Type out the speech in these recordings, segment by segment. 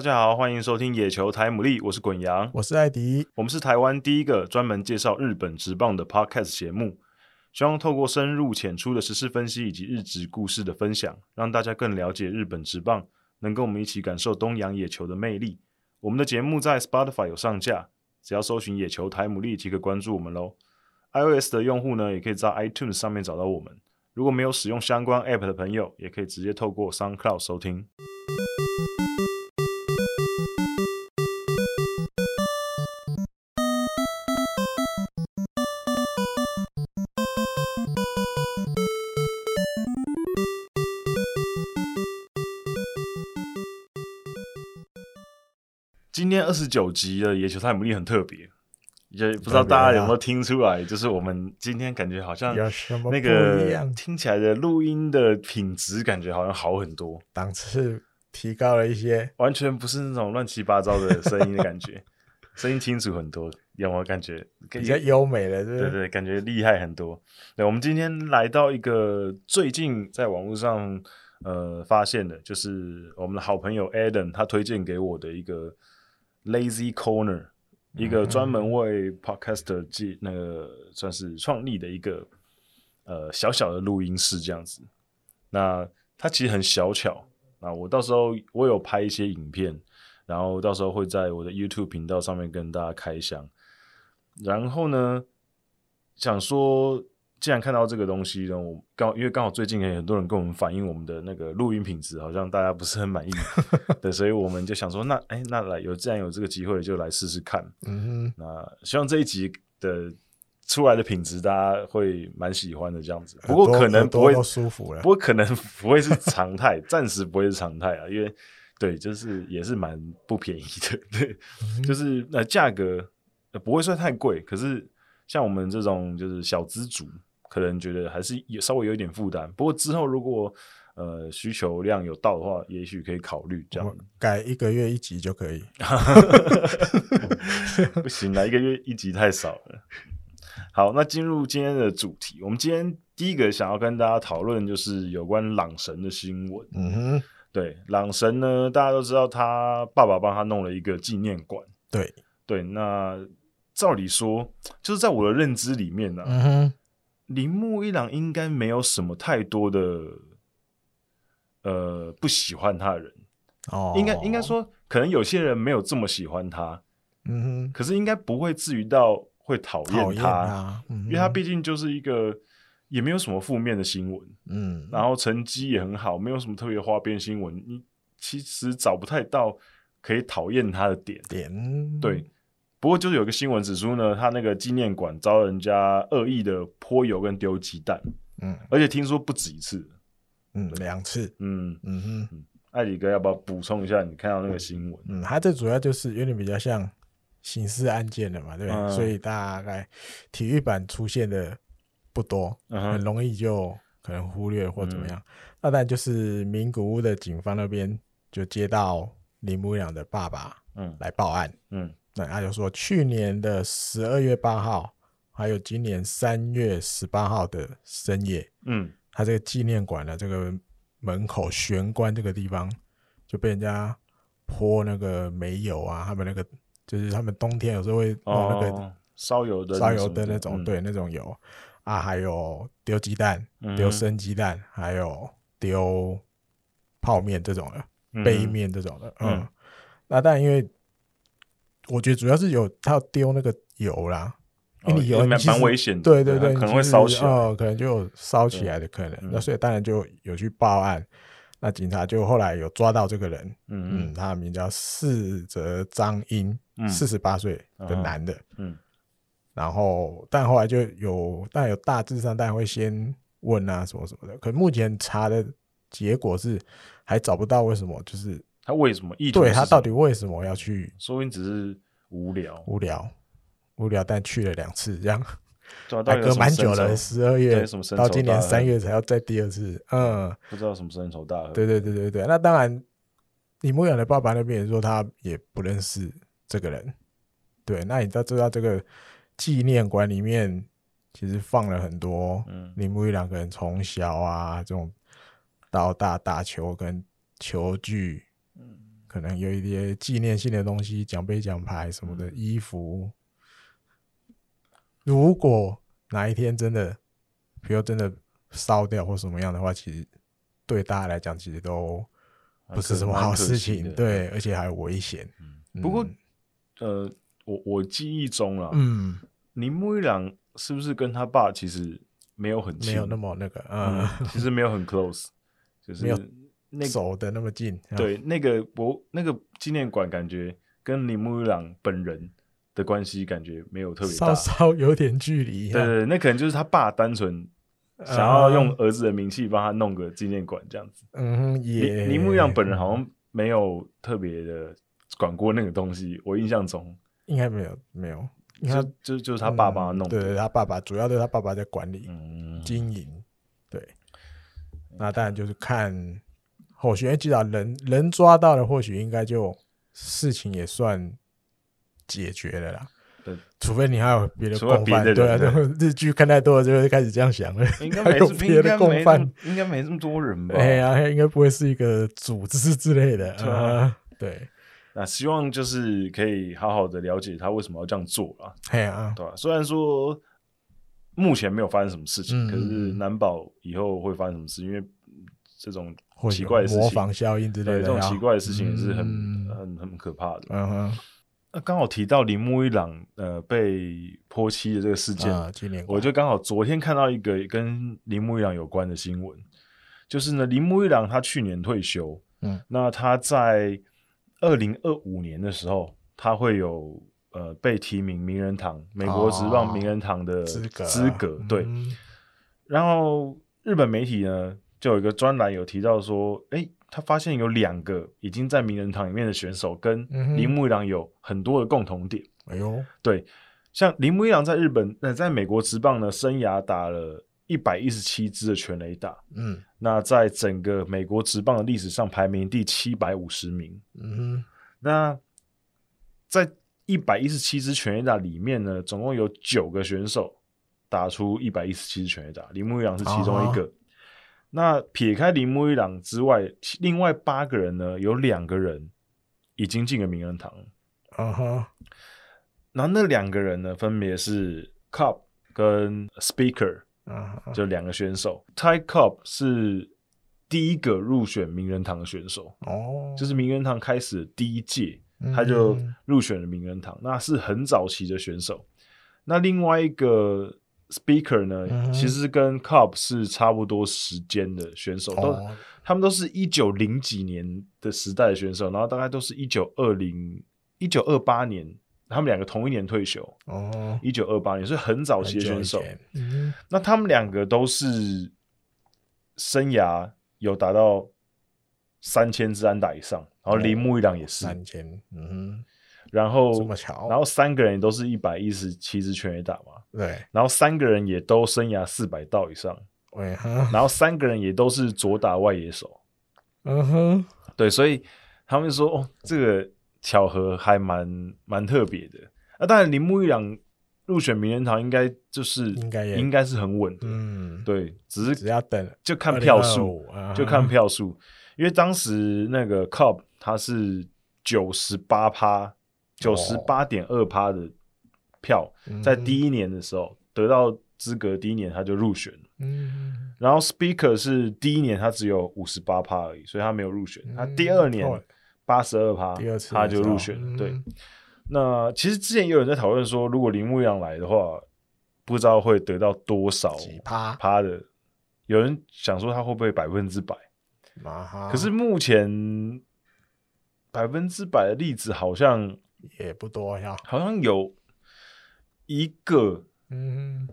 大家好，欢迎收听野球台牡蛎，我是滚羊，我是艾迪，我们是台湾第一个专门介绍日本职棒的 Podcast 节目，希望透过深入浅出的时事分析以及日职故事的分享，让大家更了解日本职棒，能跟我们一起感受东洋野球的魅力。我们的节目在 Spotify 有上架，只要搜寻野球台牡蛎即可关注我们喽。iOS 的用户呢，也可以在 iTunes 上面找到我们。如果没有使用相关 App 的朋友，也可以直接透过 SoundCloud 收听。今天二十九集的野球台牡蛎很特别，也不知道大家有没有听出来，就是我们今天感觉好像那个听起来的录音的品质感觉好像好很多，档次提高了一些，完全不是那种乱七八糟的声音的感觉，声音清楚很多，有没有感觉比较优美了？对对对，感觉厉害很多。对，我们今天来到一个最近在网络上呃发现的，就是我们的好朋友 Adam 他推荐给我的一个。Lazy Corner，一个专门为 Podcaster 记那个算是创立的一个呃小小的录音室这样子。那它其实很小巧那，我到时候我有拍一些影片，然后到时候会在我的 YouTube 频道上面跟大家开箱。然后呢，想说。既然看到这个东西呢，我刚因为刚好最近也有很多人跟我们反映我们的那个录音品质好像大家不是很满意，对，所以我们就想说，那哎，那来有既然有这个机会，就来试试看。嗯哼，那希望这一集的出来的品质大家会蛮喜欢的这样子。不过可能不会舒服了，不过可能不会是常态，暂时不会是常态啊，因为对，就是也是蛮不便宜的，对，嗯、就是那价格不会算太贵，可是像我们这种就是小资族。可能觉得还是有稍微有一点负担，不过之后如果呃需求量有到的话，也许可以考虑这样。改一个月一集就可以，不行了，一个月一集太少了。好，那进入今天的主题，我们今天第一个想要跟大家讨论就是有关朗神的新闻。嗯哼，对，朗神呢，大家都知道他爸爸帮他弄了一个纪念馆。对对，那照理说，就是在我的认知里面呢、啊。嗯哼。铃木一朗应该没有什么太多的，呃，不喜欢他的人。哦，应该应该说，可能有些人没有这么喜欢他。嗯哼，可是应该不会至于到会讨厌他，啊嗯、因为他毕竟就是一个也没有什么负面的新闻。嗯，然后成绩也很好，没有什么特别花边新闻。你其实找不太到可以讨厌他的点。点对。不过就是有个新闻指出呢，他那个纪念馆遭人家恶意的泼油跟丢鸡蛋，嗯，而且听说不止一次，嗯，两次，嗯。嗯哼，艾里哥要不要补充一下？你看到那个新闻？嗯，他这主要就是有点比较像刑事案件的嘛，对，嗯、所以大概体育版出现的不多，嗯、很容易就可能忽略或怎么样。嗯、那但就是名古屋的警方那边就接到林木一朗的爸爸，嗯，来报案，嗯。他就说，去年的十二月八号，还有今年三月十八号的深夜，嗯，他这个纪念馆的这个门口玄关这个地方，就被人家泼那个煤油啊，他们那个就是他们冬天有时候会弄那个烧油的烧油的那种，对，那种油啊，还有丢鸡蛋、丢生鸡蛋，还有丢泡面这种的，杯面这种的，嗯，那但因为。我觉得主要是有他要丢那个油啦，因为你油蛮危险的，对对对，可能会烧起来，哦，可能就有烧起来的可能。那所以当然就有去报案，那警察就后来有抓到这个人，嗯嗯，他的名叫四泽张英，四十八岁的男的，嗯，然后但后来就有，但有大致上当然会先问啊什么什么的，可目前查的结果是还找不到为什么就是。他为什么意图？对他到底为什么要去？说不定只是无聊，无聊，无聊，但去了两次，这样还隔蛮久了，十二月到今年三月才要再第二次。嗯，不知道什么深仇大恨。对对对对对，那当然，李牧阳的爸爸那边也说他也不认识这个人。对，那你知道知道这个纪念馆里面其实放了很多铃木一两个人从小啊这种到大打球跟球具。可能有一些纪念性的东西，奖杯、奖牌什么的，衣服。如果哪一天真的，比如真的烧掉或什么样的话，其实对大家来讲，其实都不是什么好事情。对，而且还有危险。嗯。不过，呃，我我记忆中啊，嗯，铃木一郎是不是跟他爸其实没有很，没有那么那个，嗯，其实没有很 close，就是没有那走的那么近。对，那个博那个纪念馆感觉跟铃木一朗本人。的关系感觉没有特别大，稍稍有点距离。对，对对，那可能就是他爸单纯想要用儿子的名气帮他弄个纪念馆这样子。嗯，也铃木一朗本人好像没有特别的管过那个东西，我印象中应该没有没有，就就就是他爸爸弄的。对对，他爸爸主要都是他爸爸在管理、嗯、经营。对，那当然就是看后续，至少人人抓到了，或许应该就事情也算。解决了啦，对，除非你还有别的共犯，对啊，日剧看太多了，就会开始这样想了。应该没 有别的共犯，应该没这么多人吧？哎呀，应该不会是一个组织之类的。啊，对。那希望就是可以好好的了解他为什么要这样做啊。哎呀，对吧？虽然说目前没有发生什么事情，可是难保以后会发生什么事，因为这种奇怪的事情，模仿效应之类的，这种奇怪的事情也是很很很可怕的。嗯哼。那刚好提到铃木一朗呃被泼漆的这个事件，啊、我就刚好昨天看到一个跟铃木一朗有关的新闻，就是呢，铃木一朗他去年退休，嗯，那他在二零二五年的时候，他会有呃被提名名人堂美国职棒名人堂的资格，资格对，嗯、然后日本媒体呢就有一个专栏有提到说，哎、欸。他发现有两个已经在名人堂里面的选手，跟铃木一郎有很多的共同点。哎呦，对，像铃木一郎在日本，那在美国职棒呢，生涯打了一百一十七支的全垒打，嗯，那在整个美国职棒的历史上排名第七百五十名。嗯，那在一百一十七支全垒打里面呢，总共有九个选手打出一百一十七支全垒打，铃木一郎是其中一个。哦那撇开铃木一朗之外，另外八个人呢，有两个人已经进了名人堂。嗯哼、uh，huh. 然后那两个人呢，分别是 Cobb 跟 Speaker，嗯、uh，huh. 就两个选手。Ty Cobb 是第一个入选名人堂的选手，哦、uh，huh. 就是名人堂开始的第一届，他就入选了名人堂，uh. 那是很早期的选手。那另外一个。Speaker 呢，嗯、其实跟 Cobb 是差不多时间的选手，哦、都他们都是一九零几年的时代的选手，然后大概都是一九二零、一九二八年，他们两个同一年退休。哦，一九二八年，所以很早期的选手。嗯、那他们两个都是生涯有达到三千支安打以上，然后铃木一朗也是三千。嗯哼。然后，这么巧，然后三个人也都是一百一十七支全垒打嘛，对。然后三个人也都生涯四百道以上，对。然后三个人也都是左打外野手，嗯哼，对。所以他们说，哦，这个巧合还蛮蛮特别的。那当然，铃木一朗入选名人堂应该就是应该应该是很稳的，嗯，对。只是只要等，就看票数，就看票数。因为当时那个 Cobb 他是九十八趴。九十八点二趴的票，在第一年的时候得到资格，第一年他就入选了。嗯，然后 Speaker 是第一年他只有五十八趴而已，所以他没有入选。他第二年八十二趴，他就入选了。对，那其实之前也有人在讨论说，如果铃木一朗来的话，不知道会得到多少趴趴的。有人想说他会不会百分之百？可是目前百分之百的例子好像。也不多呀，好像有一个，嗯，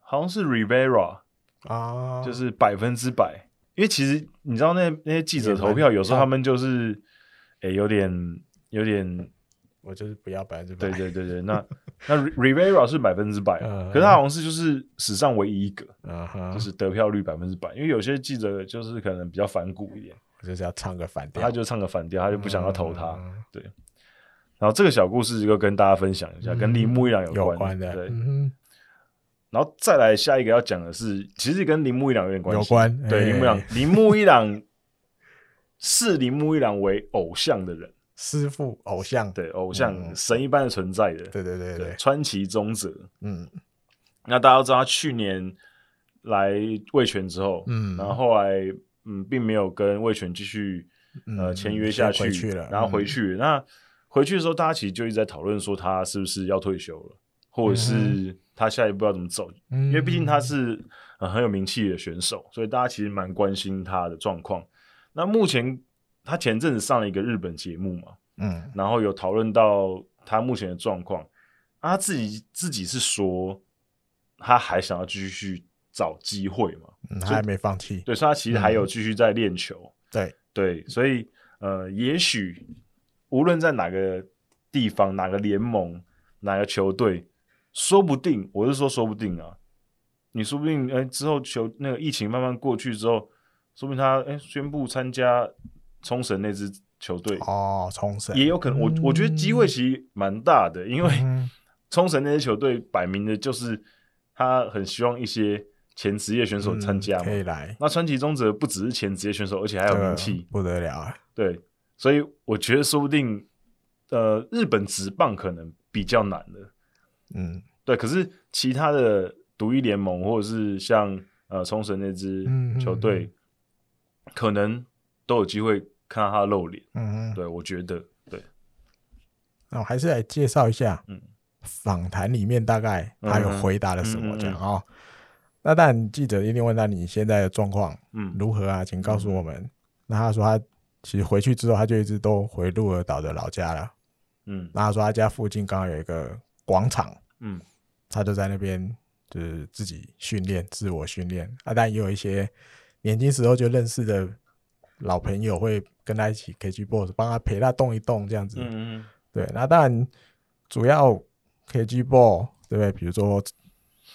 好像是 Rivera 啊，就是百分之百。因为其实你知道那，那那些记者投票，有时候他们就是，哎、欸，有点有点，我就是不要百分之百。对对对对，那那 Rivera 是百分之百，可是他好像是就是史上唯一一个，就是得票率百分之百。因为有些记者就是可能比较反骨一点，就是要唱个反调，他就唱个反调，他就不想要投他，对。然后这个小故事就跟大家分享一下，嗯、跟铃木一朗有关，的。对，嗯、然后再来下一个要讲的是，其实跟铃木一朗有点关系。有关。对，铃木一朗，铃木一朗视铃木一郎为偶像的人，师傅偶像，对偶像、嗯、神一般的存在的，对对对对，川崎宗则，嗯，那大家都知道他去年来味全之后，嗯，然后后来嗯并没有跟味全继续呃签约下去，去了，然后回去，嗯、那回去的时候，大家其实就一直在讨论说他是不是要退休了，或者是他下一步要怎么走，嗯、因为毕竟他是、呃、很有名气的选手，所以大家其实蛮关心他的状况。那目前。他前阵子上了一个日本节目嘛，嗯，然后有讨论到他目前的状况，啊，他自己自己是说他还想要继续找机会嘛，嗯，他还没放弃，对，所以他其实还有继续在练球，嗯、对。对，所以呃，也许无论在哪个地方、哪个联盟、哪个球队，说不定，我是说说不定啊，你说不定哎之后球那个疫情慢慢过去之后，说不定他哎宣布参加。冲绳那支球队。哦，冲绳。也有可能，我我觉得机会其实蛮大的，因为冲绳那支球队摆明的就是他很希望一些前职业选手参加嘛，可以来。那川崎宗则不只是前职业选手，而且还有名气，不得了啊！对，所以我觉得说不定，呃，日本职棒可能比较难的，嗯，对。可是其他的独一联盟或者是像呃冲绳那支球队，可能。都有机会看到他露脸，嗯，对，我觉得对。那我还是来介绍一下，嗯，访谈里面大概他有回答了什么这样啊？那当然记者一定问到你现在的状况，嗯，如何啊？请告诉我们。嗯、那他说他其实回去之后，他就一直都回鹿儿岛的老家了，嗯。那他说他家附近刚好有一个广场，嗯，他就在那边就是自己训练，自我训练啊。但也有一些年轻时候就认识的。老朋友会跟他一起 KG Boss，帮他陪他动一动这样子。嗯嗯。对，那当然主要 KG Ball 对不对？比如说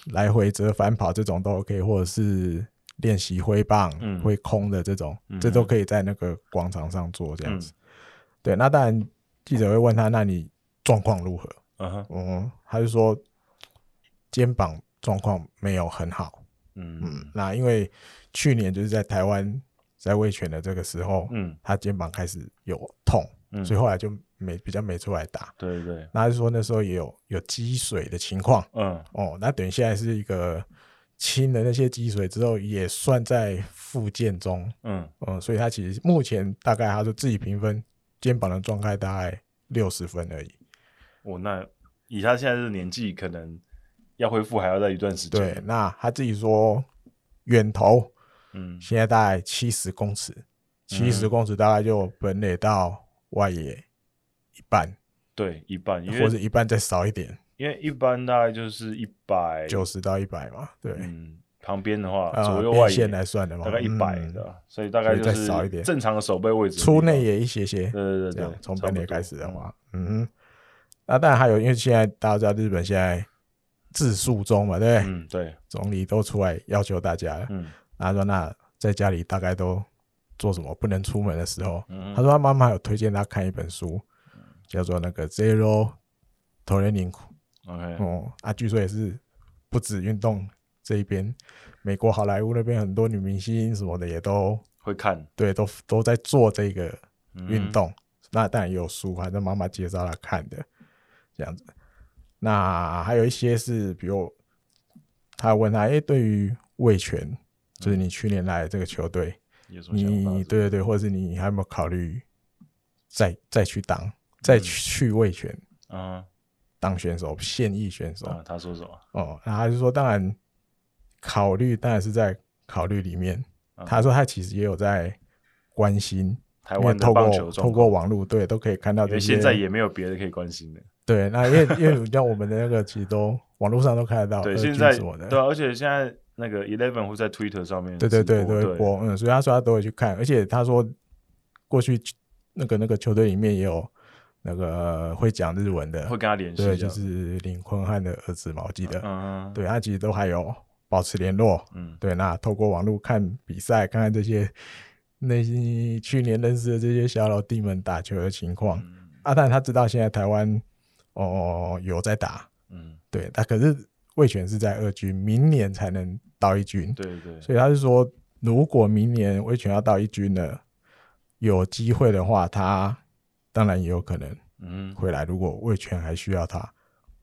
来回折返跑这种都 OK，或者是练习挥棒、挥、嗯、空的这种，这都可以在那个广场上做这样子。嗯、对，那当然记者会问他，那你状况如何？嗯哼，嗯，他就说肩膀状况没有很好。嗯嗯，那因为去年就是在台湾。在味全的这个时候，嗯，他肩膀开始有痛，嗯，所以后来就没比较没出来打。对对，那就说那时候也有有积水的情况，嗯，哦，那等于现在是一个清了那些积水之后，也算在复健中，嗯嗯，所以他其实目前大概他说自己评分肩膀的状态大概六十分而已。哦，那以他现在的年纪，可能要恢复还要再一段时间。对，那他自己说远投。嗯，现在大概七十公尺，七十公尺大概就本垒到外野一半，对，一半，或者一半再少一点，因为一般大概就是一百九十到一百嘛，对，嗯，旁边的话左右外线来算的嘛，大概一百的，所以大概就是少一点，正常的手背位置，出内野一些些，对对对，从本垒开始的话，嗯，那当然还有，因为现在大家知道日本现在自诉中嘛，对不对？嗯，对，总理都出来要求大家了，嗯。他说：“那在家里大概都做什么？不能出门的时候，嗯、他说他妈妈有推荐他看一本书，嗯、叫做那个 Zero Training。OK，哦，啊，据说也是不止运动这一边，美国好莱坞那边很多女明星什么的也都会看，对，都都在做这个运动。嗯、那当然也有书，反正妈妈介绍来看的这样子。那还有一些是，比如他问他，哎、欸，对于味全。”就是你去年来的这个球队，你对对对，或者是你还有没有考虑再再去当，再去味全啊，当选手，现役选手？他说什么？哦，那他就说，当然考虑，当然是在考虑里面。他说他其实也有在关心台湾的棒球，透过网络对都可以看到这些。现在也没有别的可以关心的。对，那因为因为像我们的那个，其实都网络上都看得到。对，现在对，而且现在。那个 Eleven 会在 Twitter 上面，对对对，都会播，嗯，所以他说他都会去看，而且他说过去那个那个球队里面也有那个会讲日文的，会跟他联系，对，就是林坤汉的儿子嘛，我记得，嗯，对他其实都还有保持联络，嗯，对，那透过网络看比赛，看看这些那些去年认识的这些小老弟们打球的情况，阿但他知道现在台湾哦有在打，嗯，对，他可是。味全是在二军，明年才能到一军。对对，所以他是说，如果明年味全要到一军了，有机会的话，他当然也有可能，嗯，回来。如果味全还需要他，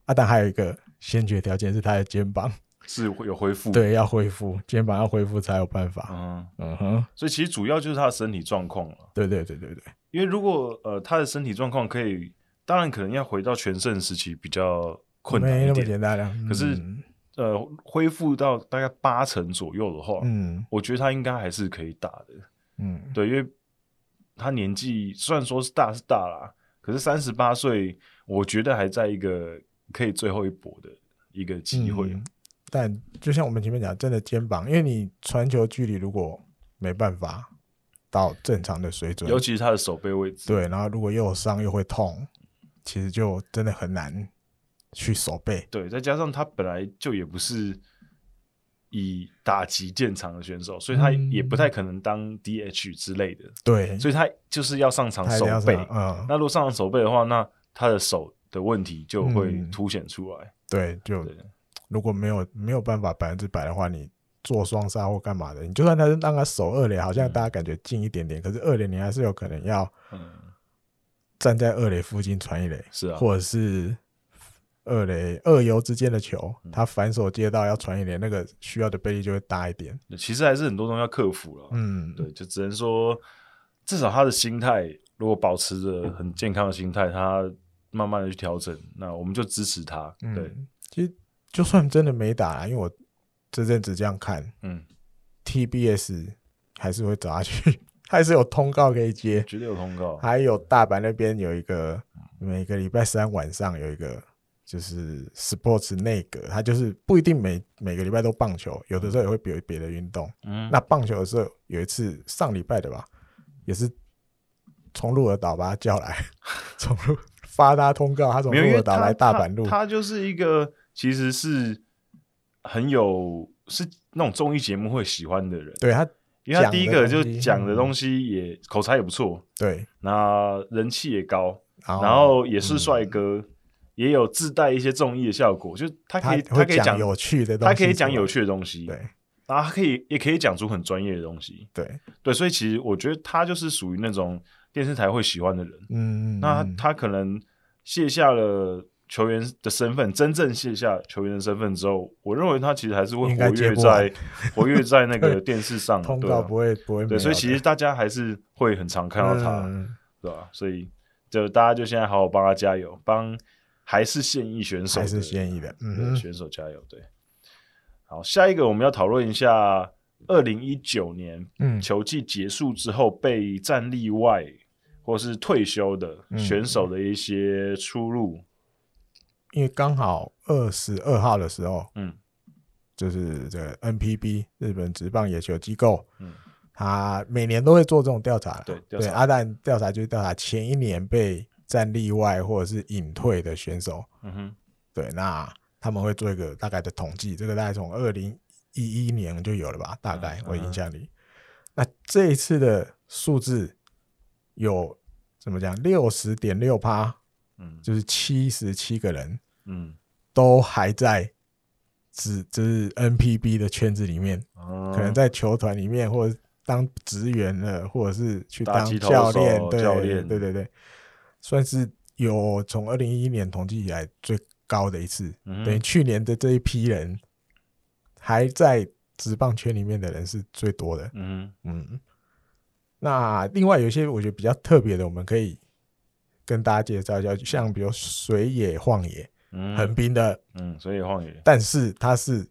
啊，但还有一个先决条件是他的肩膀是有恢复，对，要恢复肩膀要恢复才有办法。嗯嗯哼，所以其实主要就是他的身体状况了。对对对对对，因为如果呃他的身体状况可以，当然可能要回到全盛时期比较困难一点，没那么简单了。可是。嗯呃，恢复到大概八成左右的话，嗯，我觉得他应该还是可以打的，嗯，对，因为他年纪虽然说是大是大啦，可是三十八岁，我觉得还在一个可以最后一搏的一个机会，嗯。但就像我们前面讲，真的肩膀，因为你传球距离如果没办法到正常的水准，尤其是他的手背位置，对，然后如果又有伤又会痛，其实就真的很难。去守背，对，再加上他本来就也不是以打击见长的选手，所以他也不太可能当 DH 之类的。对，所以他就是要上场守备。嗯，那如果上场守备的话，那他的手的问题就会凸显出来。嗯、对，就对如果没有没有办法百分之百的话，你做双杀或干嘛的，你就算他是让他守二垒，好像大家感觉近一点点，嗯、可是二垒你还是有可能要站在二垒附近传一垒，是啊，或者是。二垒二游之间的球，他反手接到要传一点，那个需要的倍率就会大一点。其实还是很多东西要克服了。嗯，对，就只能说，至少他的心态如果保持着很健康的心态，他慢慢的去调整，那我们就支持他。对，嗯、其实就算真的没打，因为我这阵子这样看，嗯，TBS 还是会找他去，还是有通告可以接，绝对有通告。还有大阪那边有一个，每个礼拜三晚上有一个。就是 sports 内阁，他就是不一定每每个礼拜都棒球，有的时候也会别别的运动。嗯，那棒球的时候有一次上礼拜的吧，也是从鹿儿岛把他叫来，从鹿发他通告，他从鹿儿岛来大阪路。他就是一个其实是很有是那种综艺节目会喜欢的人。对他，因为他第一个就讲的东西也、嗯、口才也不错，对，那人气也高，然后也是帅哥。嗯也有自带一些综艺的效果，就是他可以，他，他可以讲有趣的东西，他可以讲有趣的东西，对，然后他可以，也可以讲出很专业的东西，对，对，所以其实我觉得他就是属于那种电视台会喜欢的人，嗯，那他，他可能卸下了球员的身份，真正卸下球员的身份之后，我认为他其实还是会活跃在 活跃在那个电视上，通告不会不会，对，所以其实大家还是会很常看到他，嗯、对吧？所以就大家就现在好好帮他加油，帮。还是现役选手，还是现役的，嗯，选手加油，对。好，下一个我们要讨论一下，二零一九年球季结束之后被战例外或是退休的选手的一些出路。因为刚好二十二号的时候，嗯，就是这个 NPB 日本职棒野球机构，嗯，他每年都会做这种调查，对，对，阿蛋调查就是调查前一年被。战力外或者是隐退的选手，嗯哼，对，那他们会做一个大概的统计，这个大概从二零一一年就有了吧，大概我印象里。嗯、那这一次的数字有怎么讲？六十点六趴，嗯，就是七十七个人，嗯，都还在只就是 NPB 的圈子里面，嗯、可能在球团里面或者当职员了，或者是去当教练，对，教练，对对对。算是有从二零一一年统计以来最高的一次，嗯、等于去年的这一批人还在职棒圈里面的人是最多的。嗯嗯。那另外有一些我觉得比较特别的，我们可以跟大家介绍一下，像比如水野晃也，横滨、嗯、的，嗯，水野晃野，但是他是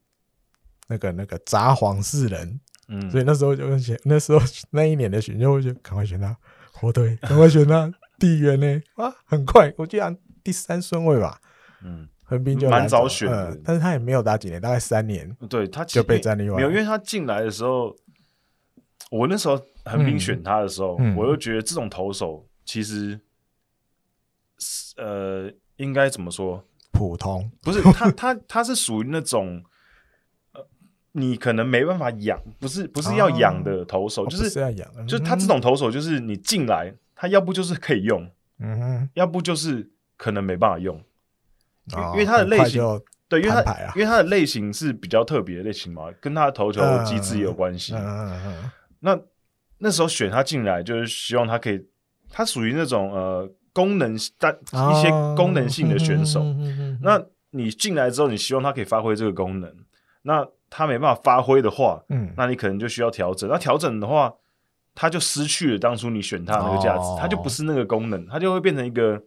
那个那个札幌市人，嗯，所以那时候就选，那时候那一年的选秀就赶快选他火腿，赶快选他。地缘呢？啊，很快，我记得第三顺位吧。嗯，横滨就蛮早选的，嗯，但是他也没有打几年，大概三年。对他就被战力外，没有，因为他进来的时候，我那时候横滨选他的时候，嗯、我又觉得这种投手其实，呃，应该怎么说？普通不是他，他他是属于那种，呃，你可能没办法养，不是不是要养的投手，哦、就是，是要养，嗯、就是他这种投手，就是你进来。他要不就是可以用，嗯哼，要不就是可能没办法用，因为他的类型，对，因为他因为他的类型是比较特别的类型嘛，跟他的投球机制也有关系。那那时候选他进来，就是希望他可以，他属于那种呃，功能但一些功能性的选手。那你进来之后，你希望他可以发挥这个功能，那他没办法发挥的话，嗯，那你可能就需要调整。那调整的话，他就失去了当初你选他那个价值，他就不是那个功能，他就会变成一个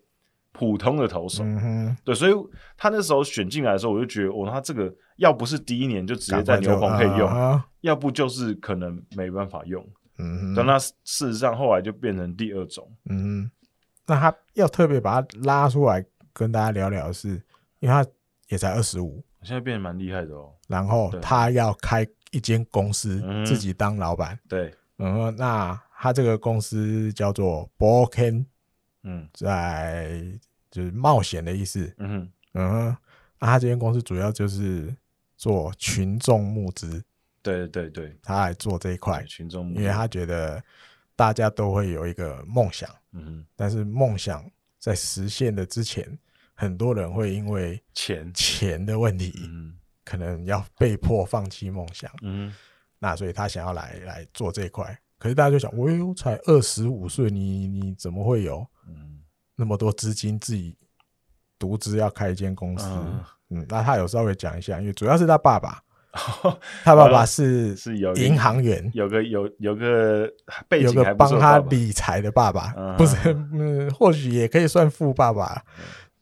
普通的投手。嗯对，所以他那时候选进来的时候，我就觉得，哦，他这个要不是第一年就直接在牛棚可以用，要不就是可能没办法用。嗯，但那事实上后来就变成第二种。嗯，那他要特别把他拉出来跟大家聊聊的是，因为他也才二十五，现在变得蛮厉害的哦。然后他要开一间公司，自己当老板。对，嗯，那他这个公司叫做 Ball Camp，嗯，在就是冒险的意思。嗯嗯，那他这间公司主要就是做群众募资。对对对，他来做这一块群众，因为他觉得大家都会有一个梦想，嗯哼，但是梦想在实现的之前，很多人会因为钱。钱的问题，嗯，可能要被迫放弃梦想，嗯，那所以他想要来来做这一块，可是大家就想，我哟才二十五岁，你你怎么会有嗯那么多资金自己独资要开一间公司？嗯，那他有稍微讲一下，因为主要是他爸爸。他爸爸是是有银行员，有个有有个背景，有个帮他理财的爸爸，不是嗯，或许也可以算富爸爸。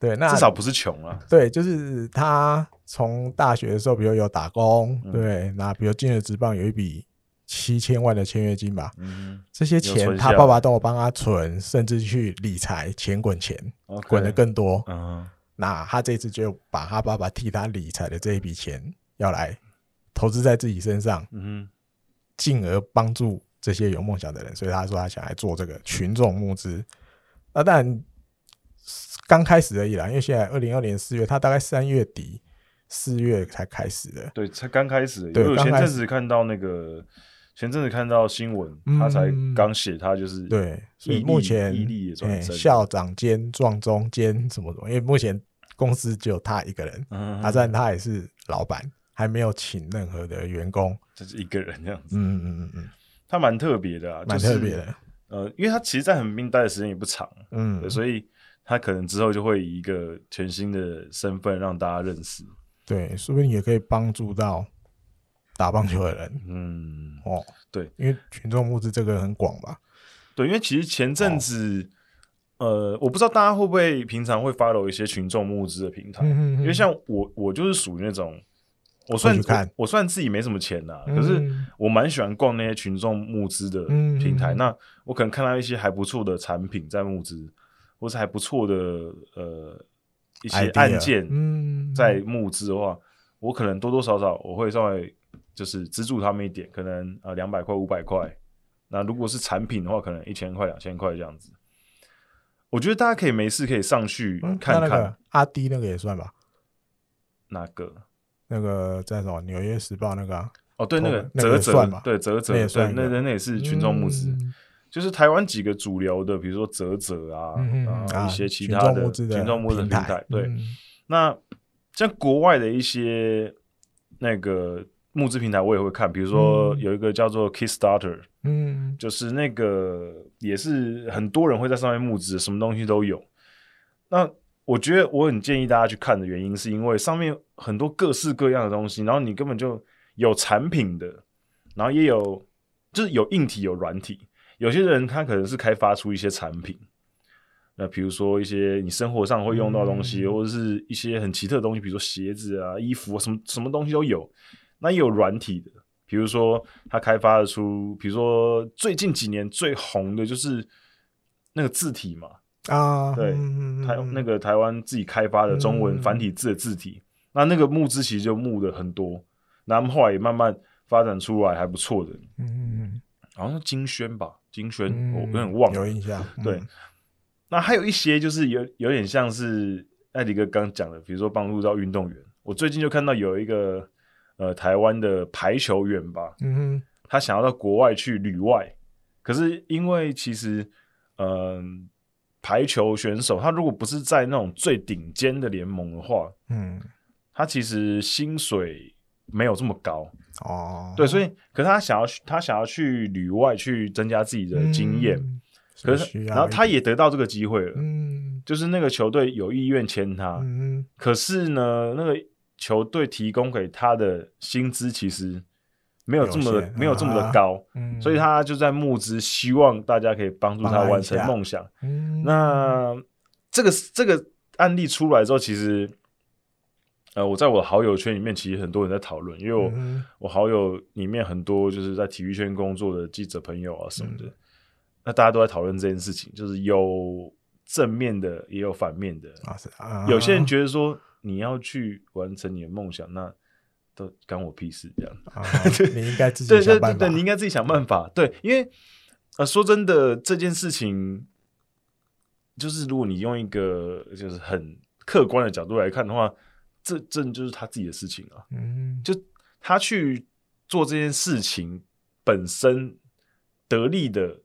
对，那至少不是穷啊。对，就是他从大学的时候，比如有打工，对，那比如进了职棒，有一笔七千万的签约金吧。嗯，这些钱他爸爸都有帮他存，甚至去理财，钱滚钱，滚得更多。嗯，那他这次就把他爸爸替他理财的这一笔钱要来。投资在自己身上，嗯，进而帮助这些有梦想的人，所以他说他想来做这个群众募资。那当然刚开始而已啦，因为现在二零二年四月，他大概三月底四月才开始的，对，才刚开始。对，前阵子看到那个，前阵子看到新闻，他才刚写，他就是对，所以目前校长兼壮中兼什么什么，因为目前公司只有他一个人，他但他也是老板。还没有请任何的员工，就是一个人这样子。嗯嗯嗯嗯，他蛮特别的啊，蛮特别的。呃，因为他其实，在横滨待的时间也不长，嗯，所以他可能之后就会以一个全新的身份让大家认识。对，说不定也可以帮助到打棒球的人。嗯，哦，对，因为群众募资这个很广吧？对，因为其实前阵子，哦、呃，我不知道大家会不会平常会 follow 一些群众募资的平台，嗯、哼哼因为像我，我就是属于那种。我算我，我算自己没什么钱呐，可是我蛮喜欢逛那些群众募资的平台。那我可能看到一些还不错的产品在募资，或是还不错的呃一些案件在募资的话，我可能多多少少我会稍微就是资助他们一点，可能呃两百块五百块。那如果是产品的话，可能一千块两千块这样子。我觉得大家可以没事可以上去看看。阿迪那个也算吧？哪个？那个在什么《纽约时报》那个哦，对，那个啧啧，对啧啧，对，那那那也是群众募资，就是台湾几个主流的，比如说泽泽啊，啊，一些其他的群众募资平台，对。那像国外的一些那个募资平台，我也会看，比如说有一个叫做 Kickstarter，嗯，就是那个也是很多人会在上面募资，什么东西都有。那我觉得我很建议大家去看的原因，是因为上面很多各式各样的东西，然后你根本就有产品的，然后也有就是有硬体有软体。有些人他可能是开发出一些产品，那比如说一些你生活上会用到的东西，嗯、或者是一些很奇特的东西，比如说鞋子啊、衣服啊，什么什么东西都有。那也有软体的，比如说他开发的出，比如说最近几年最红的就是那个字体嘛。啊，对，台那个台湾自己开发的中文繁体字的字体，那那个募资其实就募的很多，那么后来也慢慢发展出来还不错的，嗯嗯，好像是金轩吧，金轩，我有点忘了，有印象，对，那还有一些就是有有点像是艾迪哥刚讲的，比如说帮助到运动员，我最近就看到有一个呃台湾的排球员吧，嗯，他想要到国外去旅外，可是因为其实嗯。排球选手，他如果不是在那种最顶尖的联盟的话，嗯，他其实薪水没有这么高。哦。对，所以，可是他想要去，他想要去旅外去增加自己的经验，嗯，可是然后他也得到这个机会了，嗯，就是那个球队有意愿签他，嗯，可是呢，那个球队提供给他的薪资其实没有这么的没有这么的高，嗯，所以他就在募资，希望大家可以帮助他完成梦想。嗯，那这个这个案例出来之后，其实。呃，我在我的好友圈里面，其实很多人在讨论，因为我、嗯、我好友里面很多就是在体育圈工作的记者朋友啊什么的，嗯、那大家都在讨论这件事情，就是有正面的，也有反面的。啊啊、有些人觉得说，你要去完成你的梦想，那都干我屁事，这样。啊、你应该自己想办法。对对对，你应该自己想办法。对，因为呃，说真的，这件事情就是如果你用一个就是很客观的角度来看的话。这这就是他自己的事情啊，嗯，就他去做这件事情本身得利的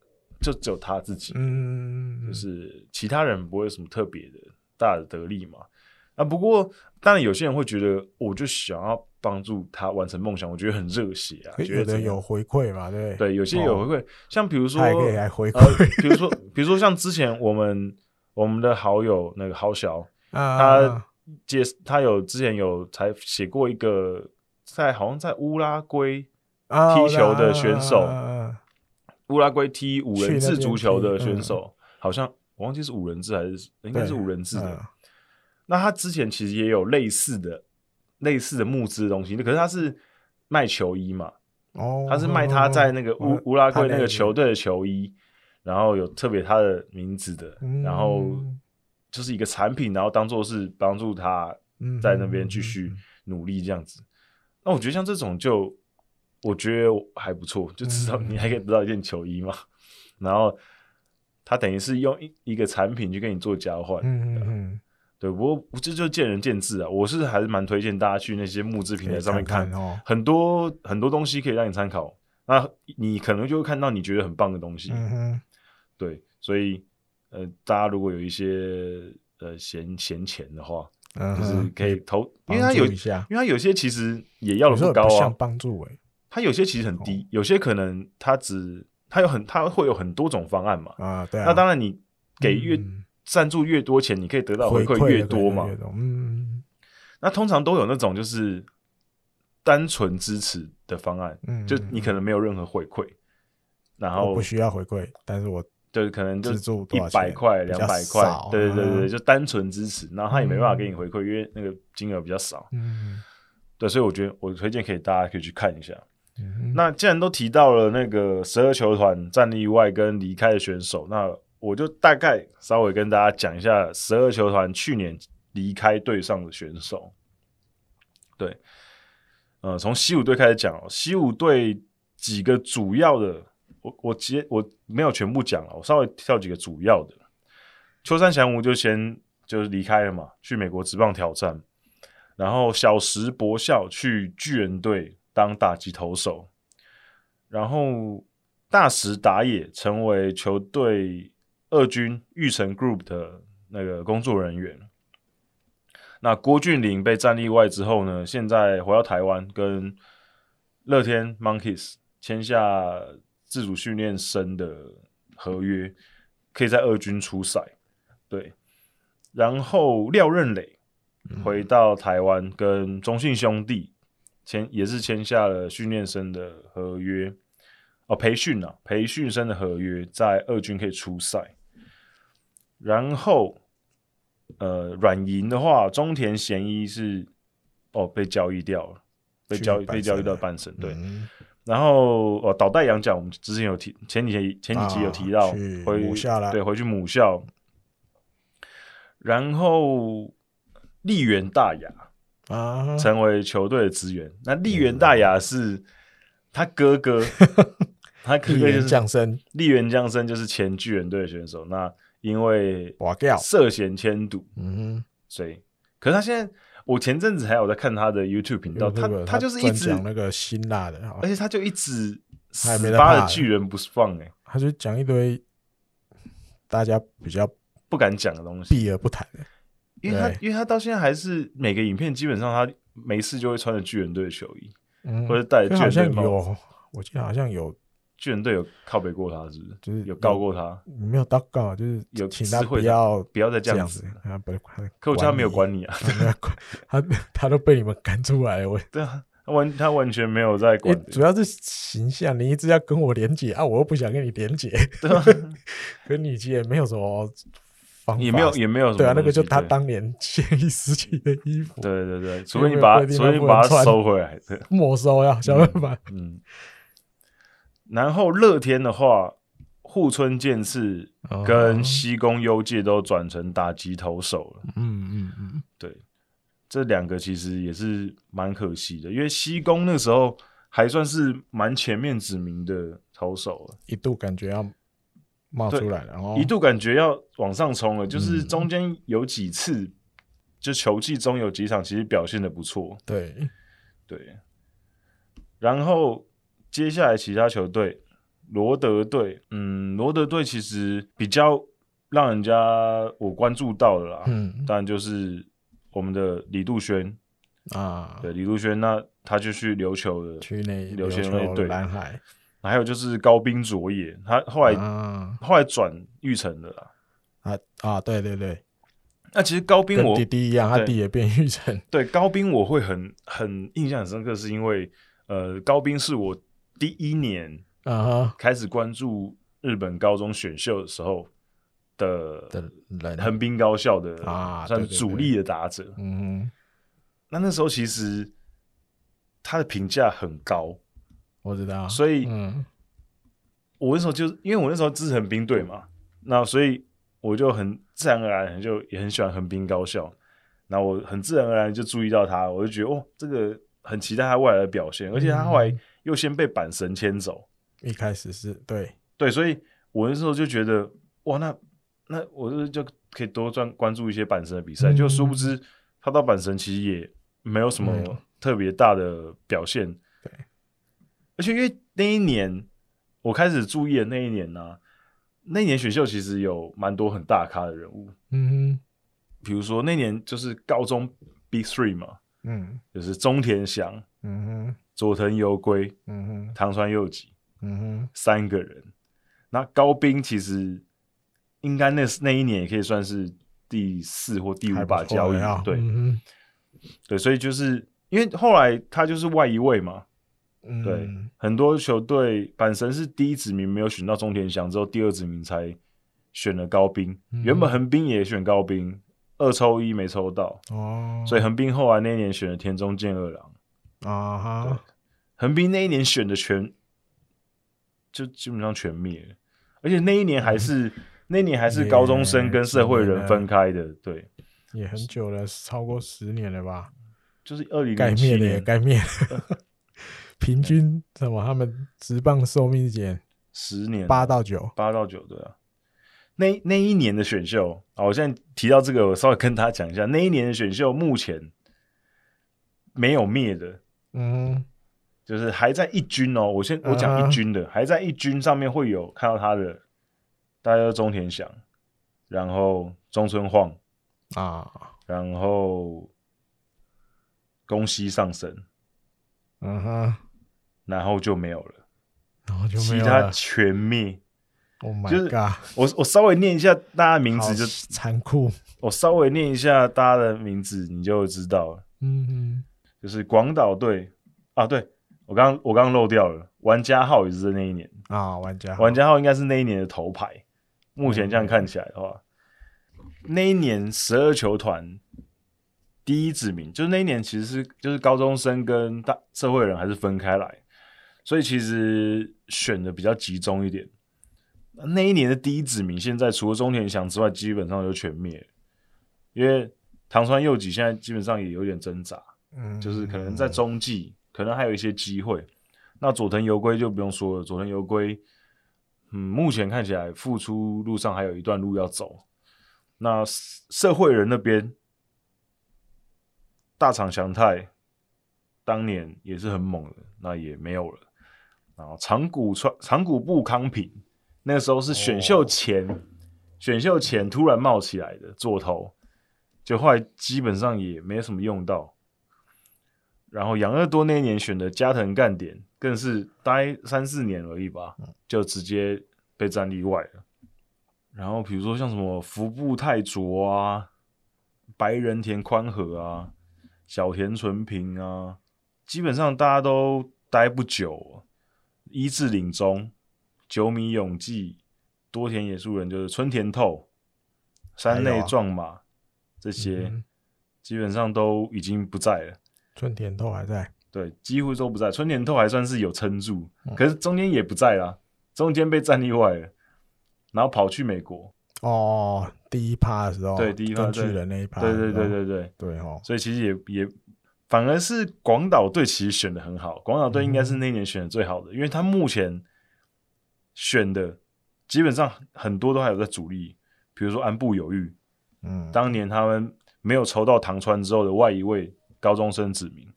就只有他自己，嗯，就是其他人不会有什么特别的大的得利嘛。啊，不过当然有些人会觉得，我就想要帮助他完成梦想，我觉得很热血啊，觉得有回馈嘛，对。对，有些有回馈，哦、像比如说，还可以来回馈，呃、比如说比如说像之前我们我们的好友那个豪小，啊、他。介他有之前有才写过一个在好像在乌拉圭踢球的选手，乌拉圭踢五人制足球的选手，好像我忘记是五人制还是应该是五人制的。那他之前其实也有类似的类似的募资的东西，可是他是卖球衣嘛，哦，他是卖他在那个乌乌拉圭那个球队的球衣，然后有特别他的名字的，然后。就是一个产品，然后当做是帮助他在那边继续努力这样子。那我觉得像这种就我觉得还不错，就至少你还可以得到一件球衣嘛。然后他等于是用一一个产品去跟你做交换。嗯嗯对，不过这就见仁见智啊。我是还是蛮推荐大家去那些募资平台上面看，很多很多东西可以让你参考。那你可能就会看到你觉得很棒的东西。嗯对，所以。呃，大家如果有一些呃闲闲钱的话，嗯、就是可以投，因为他有，因为他有些其实也要的不高啊，帮助诶，他有些其实很低，哦、有些可能他只他有很他会有很多种方案嘛，啊，对啊，那当然你给越赞、嗯、助越多钱，你可以得到回馈越多嘛，嗯，那通常都有那种就是单纯支持的方案，嗯，就你可能没有任何回馈，然后不需要回馈，但是我。就是可能就一百块、两百块，对对对对，就单纯支持，然后他也没办法给你回馈，因为那个金额比较少。嗯，对，所以我觉得我推荐可以大家可以去看一下。嗯，那既然都提到了那个十二球团战力外跟离开的选手，那我就大概稍微跟大家讲一下十二球团去年离开队上的选手。对，呃，从西武队开始讲哦，西武队几个主要的。我我接我没有全部讲了，我稍微挑几个主要的。秋山翔吾就先就是离开了嘛，去美国职棒挑战。然后小石博孝去巨人队当打击投手，然后大石打野成为球队二军育成 Group 的那个工作人员。那郭俊麟被战力外之后呢，现在回到台湾跟乐天 Monkeys 签下。自主训练生的合约可以在二军出赛，对。然后廖任磊回到台湾，跟中信兄弟签也是签下了训练生的合约哦，培训啊，培训生的合约在二军可以出赛。然后呃，软银的话，中田贤一是哦被交易掉了，被交易被交易到半神，对。嗯然后哦，岛袋洋将，我们之前有提，前几天前几集有提到，啊、回母校了，对，回去母校。然后利源大雅啊，成为球队的资源。那利源大雅是他哥哥，他哥哥就是降生，利源降生就是前巨人队的选手。那因为涉嫌签赌，嗯，所以，可是他现在。我前阵子还有在看他的 YouTube 频道，他他就是一直讲那个辛辣的，而且他就一直死扒的巨人不放哎，他就讲一堆大家比较不敢讲的东西，避而不谈的，因为他因为他到现在还是每个影片基本上他没事就会穿着巨人队的球衣，嗯。或者戴着巨人队帽。有，我记得好像有巨人队有靠北过他，是不是？就是有告过他？没有到告，就是有请他不要不要再这样子。啊，不，可我他没有管你啊，他，他都被你们赶出来了。我对啊，他完他完全没有在管。主要是形象，你一直要跟我连结啊，我又不想跟你连结。对啊，跟你其实也没有什么方法，也没有也没有什么。对啊，那个就他当年现役时期的衣服。对对对，除非你把它，除非你把它收回来，没收呀，想办法。嗯。然后乐天的话，户村健次跟西宫优介都转成打击投手了。嗯嗯嗯，对，这两个其实也是蛮可惜的，因为西宫那时候还算是蛮前面指名的投手了，一度感觉要冒出来了，然后一度感觉要往上冲了，就是中间有几次，嗯、就球季中有几场其实表现的不错。对对，然后。接下来其他球队，罗德队，嗯，罗德队其实比较让人家我关注到的啦，嗯，当然就是我们的李杜轩。啊，对，李杜轩，那他就去琉球了，去那琉球队。蓝海，还有就是高滨卓也，他后来、啊、后来转玉成的啦，啊啊，对对对，那其实高斌我弟弟一样，他弟也变玉成，对，高斌我会很很印象很深刻，是因为呃，高斌是我。第一年啊，开始关注日本高中选秀的时候的横滨高校的啊，算主力的打者。嗯，那那时候其实他的评价很高，我知道。所以，嗯，我那时候就因为我那时候支持横滨队嘛，那所以我就很自然而然就也很喜欢横滨高校。那我很自然而然就注意到他，我就觉得哦，这个很期待他未来的表现，而且他后来。又先被阪神牵走，一开始是对。对，所以我那时候就觉得哇，那那我就就可以多专关注一些阪神的比赛，嗯、就殊不知他到阪神其实也没有什么特别大的表现，对，而且因为那一年我开始注意的那一年呢、啊，那一年选秀其实有蛮多很大咖的人物，嗯哼，比如说那年就是高中 Big Three 嘛，嗯，就是中田翔，嗯哼。佐藤悠归，嗯哼，唐川佑吉，嗯哼，三个人。那高滨其实应该那那一年也可以算是第四或第五把交椅，对，嗯、对，所以就是因为后来他就是外一位嘛，嗯、对，很多球队阪神是第一指名没有选到中田翔之后，第二指名才选了高滨。嗯、原本横滨也选高滨，二抽一没抽到，哦，所以横滨后来那一年选了田中健二郎。啊哈！横滨那一年选的全，就基本上全灭了，而且那一年还是、嗯、那一年还是高中生跟社会人分开的，对，也很久了，超过十年了吧？就是二零该灭的也该灭了，平均什么？他们直棒寿命减十年，八到九，八到九，对啊。那那一年的选秀啊，我现在提到这个，我稍微跟大家讲一下，那一年的选秀目前没有灭的。嗯，就是还在一军哦。我先我讲一军的，uh. 还在一军上面会有看到他的，大家中田翔，然后中村晃啊，uh. 然后宫西上神，嗯哼，然后就没有了，然后就没有了，其他全灭。Oh my god！我我稍微念一下大家名字就残酷，我稍微念一下大家的名字，你就知道了。嗯哼。就是广岛队啊，对，我刚我刚刚漏掉了，玩家号也是在那一年啊，玩家玩家号应该是那一年的头牌，目前这样看起来的话，嗯、那一年十二球团第一指名，就是那一年其实是就是高中生跟大社会人还是分开来，所以其实选的比较集中一点。那一年的第一指名，现在除了中田翔之外，基本上就全灭，因为唐川佑己现在基本上也有点挣扎。嗯，就是可能在中继，嗯、可能还有一些机会。那佐藤游归就不用说了，佐藤游归，嗯，目前看起来复出路上还有一段路要走。那社会人那边，大场祥太当年也是很猛的，那也没有了。然后长谷川长谷部康平，那个时候是选秀前，哦、选秀前突然冒起来的左投，就后来基本上也没什么用到。然后养乐多那一年选的加藤干点更是待三四年而已吧，就直接被战例外了。然后比如说像什么服部太卓啊、白人田宽和啊、小田纯平啊，基本上大家都待不久。一字领中、久米永纪、多田野树人，就是春田透、山内壮马这些，基本上都已经不在了。春田透还在，对，几乎都不在。春田透还算是有撑住，可是中间也不在啦，中间被战力外了。然后跑去美国哦，第一趴的时候，对，第一趴去的那一趴，对对对对对对哦，所以其实也也反而是广岛队其实选的很好，广岛队应该是那年选的最好的，因为他目前选的基本上很多都还有在主力，比如说安部有裕，嗯，当年他们没有抽到唐川之后的外一位高中生指名，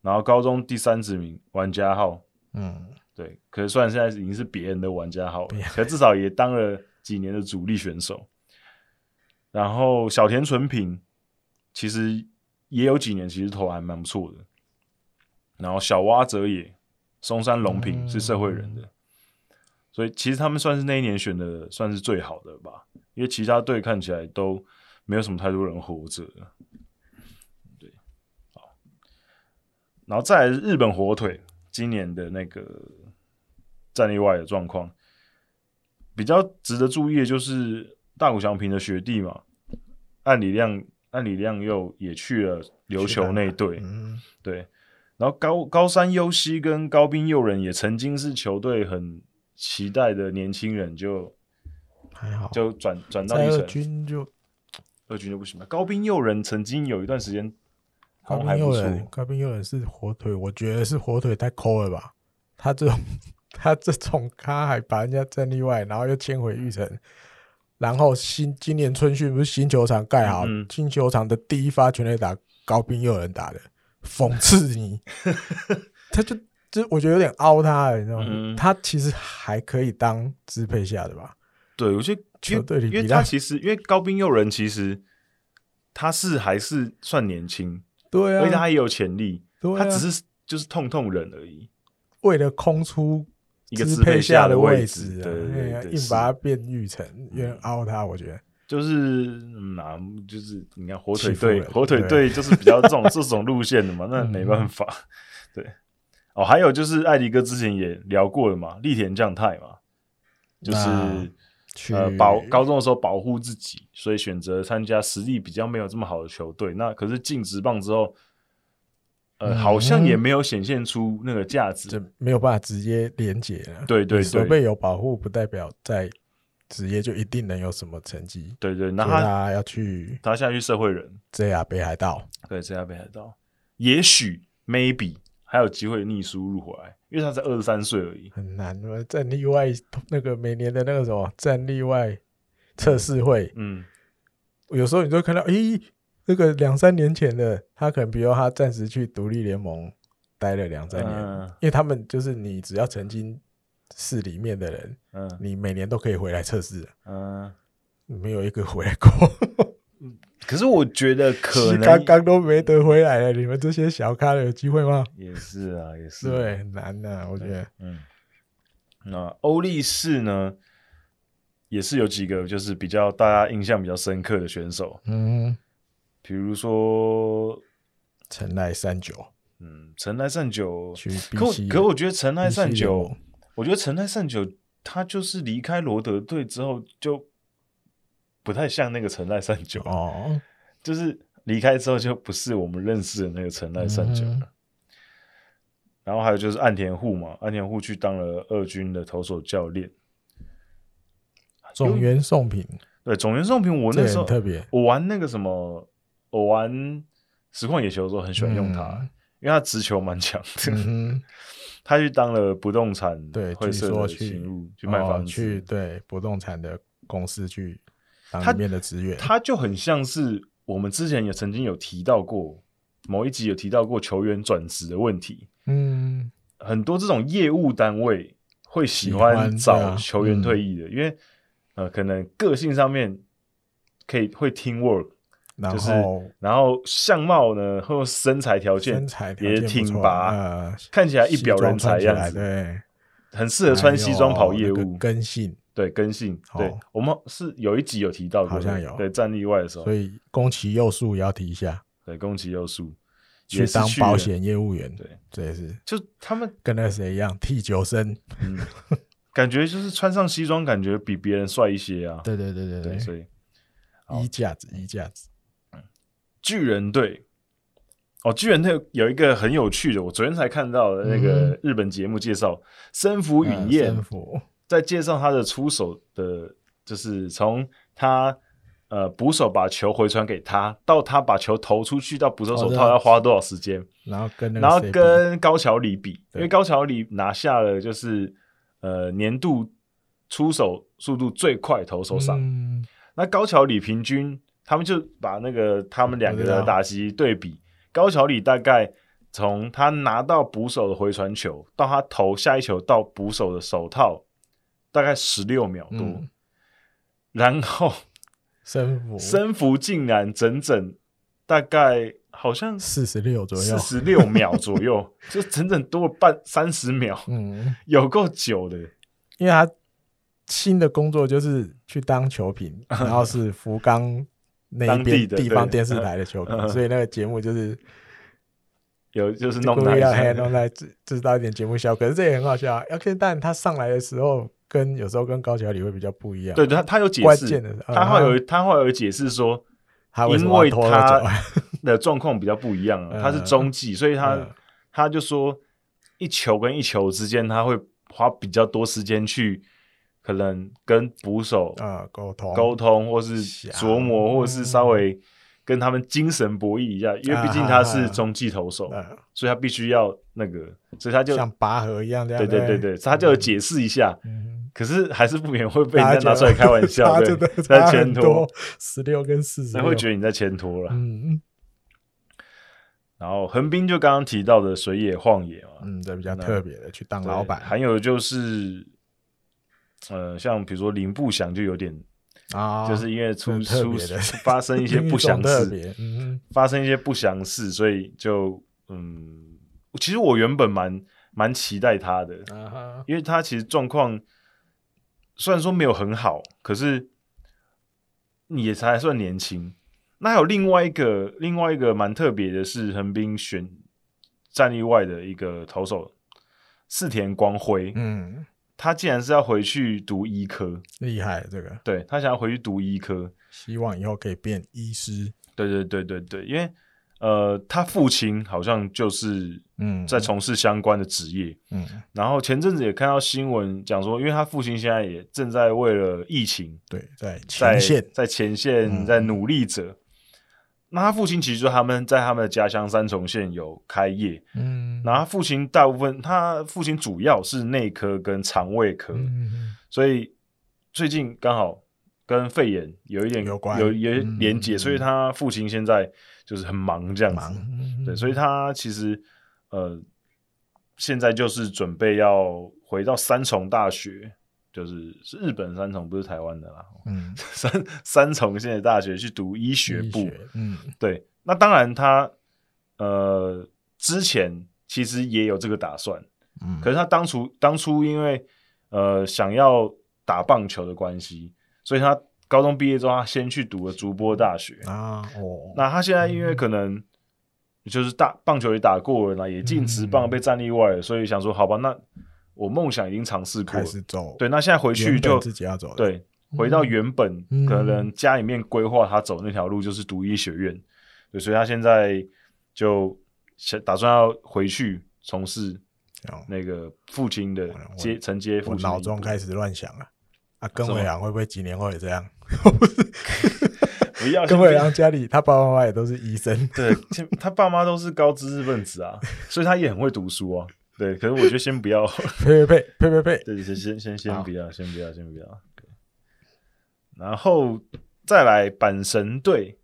然后高中第三指名玩家号，嗯。对，可是虽然现在已经是别人的玩家号了，可至少也当了几年的主力选手。然后小田纯平其实也有几年，其实投还蛮不错的。然后小蛙哲也、松山龙平是社会人的，嗯、所以其实他们算是那一年选的算是最好的吧，因为其他队看起来都没有什么太多人活着。对，好，然后再来是日本火腿今年的那个。战力外的状况比较值得注意的就是大谷翔平的学弟嘛，按理亮，按理亮又也去了琉球那队，嗯、对，然后高高山优希跟高滨佑人也曾经是球队很期待的年轻人，就还好，就转转到一二军就二军就不行了。高滨佑人曾经有一段时间高滨佑人，高滨佑人是火腿，我觉得是火腿太抠了吧，他这种。他这种咖还把人家战例外，然后又迁回玉城，然后新今年春训不是新球场盖好，嗯、新球场的第一发全垒打高滨佑人打的，讽刺你，他就就我觉得有点凹他，你知道吗？嗯、他其实还可以当支配下的吧？对，我觉得球队里，因为他其实因为高滨佑人其实他是还是算年轻，对啊，而且他也有潜力，对啊、他只是就是痛痛忍而已，为了空出。一个支配下的位置，对对对，硬把它变育成，有点凹他，我觉得。就是哪，就是你看火腿队，火腿队就是比较这种 这种路线的嘛，那没办法，对。哦，还有就是艾迪哥之前也聊过了嘛，栗田将太嘛，就是呃保高中的时候保护自己，所以选择参加实力比较没有这么好的球队，那可是进职棒之后。呃，好像也没有显现出那个价值，就没有办法直接连接了。对对对，手背有保护不代表在职业就一定能有什么成绩。对对，那他，他要去，他现在去社会人，JR 北海道，对，JR 北海道，也许 maybe 还有机会逆输入回来，因为他才二十三岁而已，很难。战例外那个每年的那个什么战例外测试会，嗯，有时候你就会看到，咦。那个两三年前的他，可能比如他暂时去独立联盟待了两三年，嗯、因为他们就是你只要曾经是里面的人，嗯，你每年都可以回来测试，嗯，没有一个回来过。可是我觉得可能刚刚都没得回来了，你们这些小咖的有机会吗？也是啊，也是、啊，对，很难的、啊，我觉得，嗯。那欧力士呢，也是有几个就是比较大家印象比较深刻的选手，嗯。比如说陈濑善久，嗯，陈濑善久，可我可我觉得陈濑善久，我觉得陈濑善久他就是离开罗德队之后就不太像那个成濑善久哦，就是离开之后就不是我们认识的那个成濑善久了。嗯、然后还有就是岸田户嘛，岸田户去当了二军的投手教练，总原颂平，对，总原颂平，我那时候特别，我玩那个什么。我玩实况野球的时候很喜欢用它，嗯、因为它直球蛮强的。嗯、他去当了不动产对，会社的勤务，去卖房子，去对不动产的公司去当里面的职员。他就很像是我们之前也曾经有提到过，某一集有提到过球员转职的问题。嗯，很多这种业务单位会喜欢找球员退役的，啊嗯、因为呃，可能个性上面可以会 team work。然后就是然后相貌呢，或身材条件身材条件也挺拔，呃，看起来一表人才样子，对，很适合穿西装跑业务。跟性，对根性，对，我们是有一集有提到，好像有对战力外的时候，所以宫崎佑树也要提一下，对宫崎佑树去当保险业务员，对，这也是，就他们跟那谁一样，替九生，嗯，感觉就是穿上西装，感觉比别人帅一些啊，对对对对对，所以衣架子，衣架子。巨人队哦，巨人队有一个很有趣的，我昨天才看到的那个日本节目介绍，森福允彦在介绍他的出手的，就是从他呃捕手把球回传给他，到他把球投出去到捕手手套要花多少时间，然后跟然后跟高桥里比，因为高桥里拿下了就是呃年度出手速度最快投手赏，那高桥里平均。他们就把那个他们两个的打击对比，高桥里大概从他拿到捕手的回传球到他投下一球到捕手的手套，大概十六秒多，嗯、然后 升幅升幅竟然整整大概好像四十六左右，四十六秒左右，就整整多了半三十秒，嗯，有够久的，因为他新的工作就是去当球评，然后是福冈。那边地方电视台的球评，所以那个节目就是有就是弄来弄来制制造一点节目效果，可是这也很好笑。啊。OK，但他上来的时候，跟有时候跟高桥里会比较不一样。对，他他有解释，他会有他会有解释说，因为他 的状况比较不一样，他是中继，所以他他就说一球跟一球之间，他会花比较多时间去。可能跟捕手啊沟通沟通，或是琢磨，或是稍微跟他们精神博弈一下，因为毕竟他是中继投手，所以他必须要那个，所以他就像拔河一样这样。对对对对，他就解释一下。可是还是不免会被人家拿出来开玩笑，对，在牵拖十六跟四十，他会觉得你在牵拖了。嗯。然后横滨就刚刚提到的水野晃野嘛，嗯，对比较特别的去当老板，还有就是。呃，像比如说林步祥就有点啊，就是因为出出发生一些不祥事，嗯，发生一些不祥事，所以就嗯，其实我原本蛮蛮期待他的，因为他其实状况虽然说没有很好，可是你也才算年轻。那还有另外一个另外一个蛮特别的是横滨选战力外的一个投手四田光辉，嗯。他竟然是要回去读医科，厉害这个。对，他想要回去读医科，希望以后可以变医师。对对对对对，因为呃，他父亲好像就是嗯，在从事相关的职业。嗯，然后前阵子也看到新闻讲说，因为他父亲现在也正在为了疫情，对，在前线，在前线在努力着。嗯那他父亲其实就他们在他们的家乡三重县有开业，嗯，然后他父亲大部分他父亲主要是内科跟肠胃科，所以最近刚好跟肺炎有一点有关，有有连结，所以他父亲现在就是很忙这样子，对，所以他其实呃现在就是准备要回到三重大学。就是是日本三重，不是台湾的啦。嗯，三三重县的大学去读医学部。学嗯，对。那当然他，他呃之前其实也有这个打算。嗯，可是他当初当初因为呃想要打棒球的关系，所以他高中毕业之后，他先去读了筑波大学啊。哦，那他现在因为可能就是大棒球也打过了，也进职棒被战例外了，嗯、所以想说好吧，那。我梦想已经尝试过，开始走。对，那现在回去就自己要走。对，回到原本可能家里面规划他走那条路就是读医学院，对，所以他现在就打算要回去从事那个父亲的接承接父亲。脑中开始乱想了，啊，跟伟阳会不会几年后也这样？不 要，跟伟阳家里他爸爸妈妈也都是医生，对，他爸妈都是高知识分子啊，所以他也很会读书啊。对，可是我觉得先不要，呸呸呸呸呸呸，对，先先先先不要，先不要，先不要。然后再来阪神队，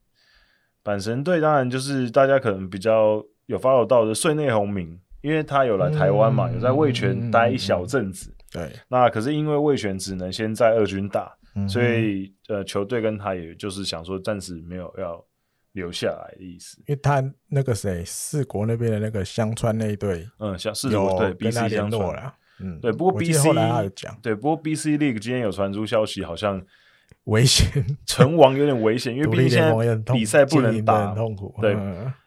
阪神队当然就是大家可能比较有 follow 到的穗内宏明，因为他有来台湾嘛，有在味全待一小阵子。对，那可是因为味全只能先在二军打，所以呃，球队跟他也就是想说暂时没有要留下来的意思。因为他那个谁，四国那边的那个香川那一队，嗯，像四国对 BC 联络了，嗯，对。不过 BC 后来他有讲，对，不过 BC League 今天有传出消息，好像危险，成王有点危险，因为毕竟现在比赛不能打，很痛苦。对，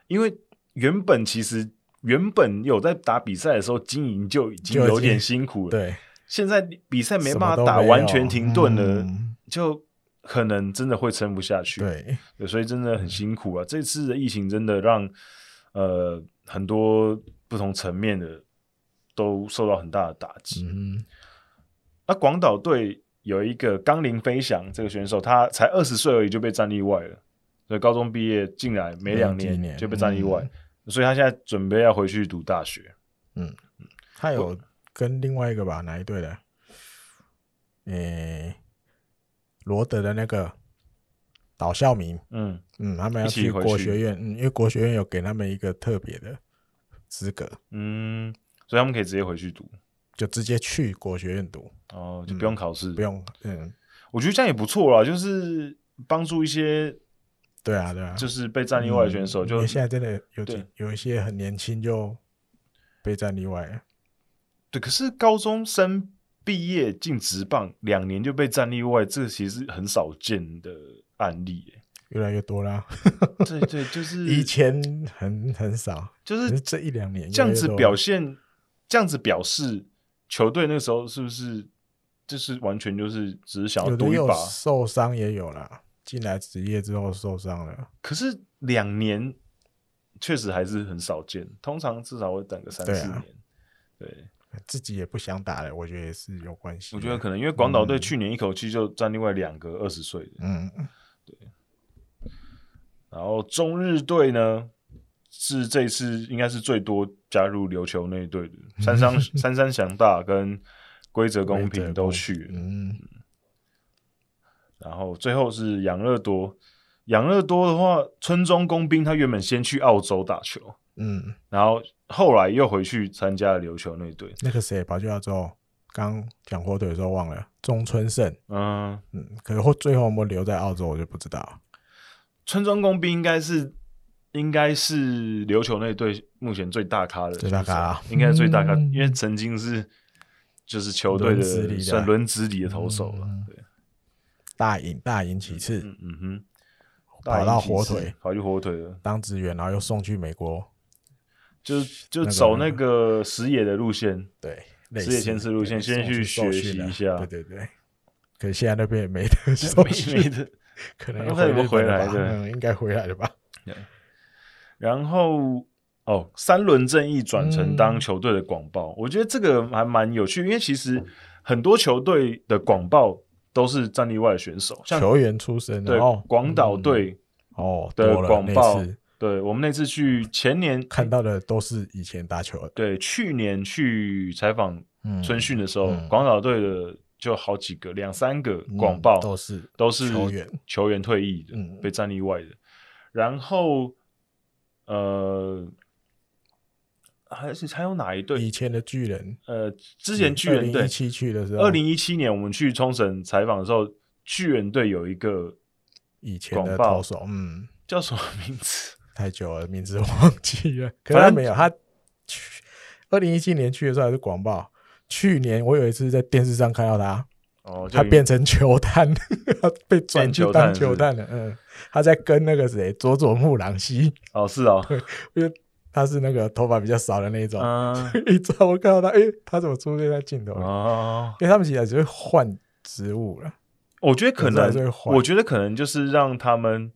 因为原本其实原本有在打比赛的时候经营就已经有点辛苦了，对。现在比赛没办法打，完全停顿了，就。可能真的会撑不下去，对，对，所以真的很辛苦啊！这次的疫情真的让呃很多不同层面的都受到很大的打击。嗯，那广岛队有一个冈林飞翔这个选手，他才二十岁而已就被战例外了，所以高中毕业进来没两年就被战例外，嗯，所以他现在准备要回去读大学。嗯，他有跟另外一个吧，哪一队的？诶、欸。罗德的那个岛孝明，嗯嗯，他们要去国学院，嗯，因为国学院有给他们一个特别的资格，嗯，所以他们可以直接回去读，就直接去国学院读，哦，就不用考试，嗯，不用，嗯，我觉得这样也不错啦，就是帮助一些，对啊，对啊，就是被战例外的选手，就现在真的有有一些很年轻就被战例外了，对，可是高中生。毕业进职棒两年就被战力外，这其实很少见的案例，越来越多啦。对对，就是 以前很很少，就是，是这一两年这样子表现，这样子表示球队那个时候是不是就是完全就是只是想要赌一把？受伤也有啦，进来职业之后受伤了。可是两年确实还是很少见，通常至少会等个三四年。对。自己也不想打了，我觉得也是有关系。我觉得可能因为广岛队去年一口气就占另外两个二十岁的，嗯，对。然后中日队呢，是这次应该是最多加入琉球那一队的，三山三山祥大跟规则公平都去了，嗯。然后最后是养乐多，养乐多的话，村中工兵他原本先去澳洲打球。嗯，然后后来又回去参加了琉球那队。那个谁跑去澳洲？刚讲火腿的时候忘了中村胜。嗯嗯，可是最后有没有留在澳洲，我就不知道。村中工兵应该是应该是琉球那队目前最大咖的，最大咖，啊，应该是最大咖，嗯，因为曾经是就是球队的算轮值里的投手了。嗯，对，大隐大隐其次，嗯，嗯哼，跑到火腿，跑去火腿了，当职员，然后又送去美国。就就走那个石野的路线，对，石野前次路线，先去学习一下，对对对。可是现在那边也没得 受训，没得，可能会回来的，嗯，应该回来了吧。然后哦，三轮正义转成当球队的广报，我觉得这个还蛮有趣，因为其实很多球队的广报都是战力外的选手，像球员出身，对，广岛队哦的广报。对，我们那次去前年看到的都是以前打球的。对，去年去采访春训的时候，嗯、广岛队的就好几个，两三个广报、嗯、都是都是球员球员退役的，嗯、被战力外的。然后呃，还是还有哪一队？以前的巨人，呃，之前巨人队一七去的时候，二零一七年我们去冲绳采访的时候，巨人队有一个以前的投手，嗯，叫什么名字？太久了，名字忘记了。可能没有他去二零一七年去的时候还是广报。去年我有一次在电视上看到他，哦，他变成球探，他 被转去当球探了。嗯，他在跟那个谁佐佐木朗希。哦，是哦，因为他是那个头发比较少的那一种。嗯，一照我看到他，哎、欸，他怎么出现在镜头里？哦，因为他们现在只会换职务了。我觉得可能，我觉得可能就是让他们。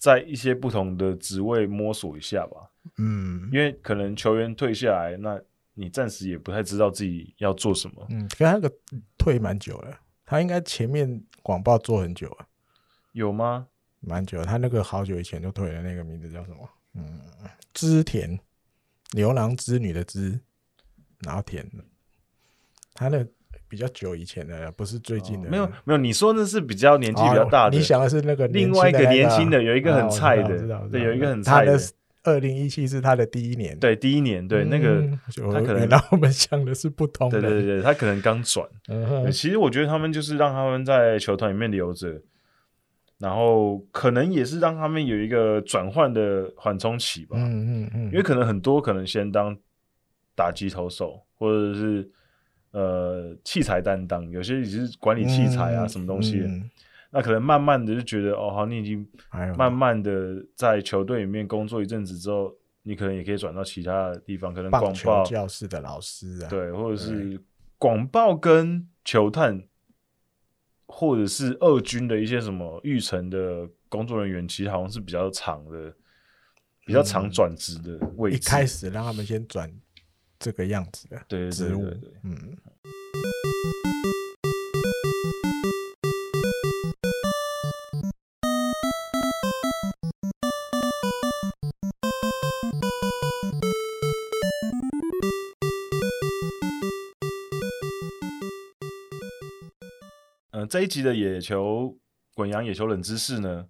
在一些不同的职位摸索一下吧，嗯，因为可能球员退下来，那你暂时也不太知道自己要做什么，嗯，可他那个退蛮久了，他应该前面广报做很久了，有吗？蛮久，他那个好久以前就退了，那个名字叫什么？嗯，织田，牛郎织女的织，然后田，他那。比较久以前的，不是最近的。没有没有，你说那是比较年纪比较大的。你想的是那个另外一个年轻的，有一个很菜的，对，有一个很菜的。二零一七是他的第一年，对，第一年，对那个他可能，然后我们想的是不同的。对对对，他可能刚转。其实我觉得他们就是让他们在球团里面留着，然后可能也是让他们有一个转换的缓冲期吧。嗯嗯嗯，因为可能很多可能先当打击投手，或者是呃器材担当，有些也是管理器材啊、嗯、什么东西。嗯、那可能慢慢的就觉得哦，好，你已经慢慢的在球队里面工作一阵子之后，你可能也可以转到其他的地方，可能广报教室的老师啊，对，或者是广报跟球探。或者是二军的一些什么育成的工作人员，其实好像是比较长的、比较长转职的位置。一开始让他们先转这个样子的对对对，嗯。这一集的野球滚羊野球冷知识呢，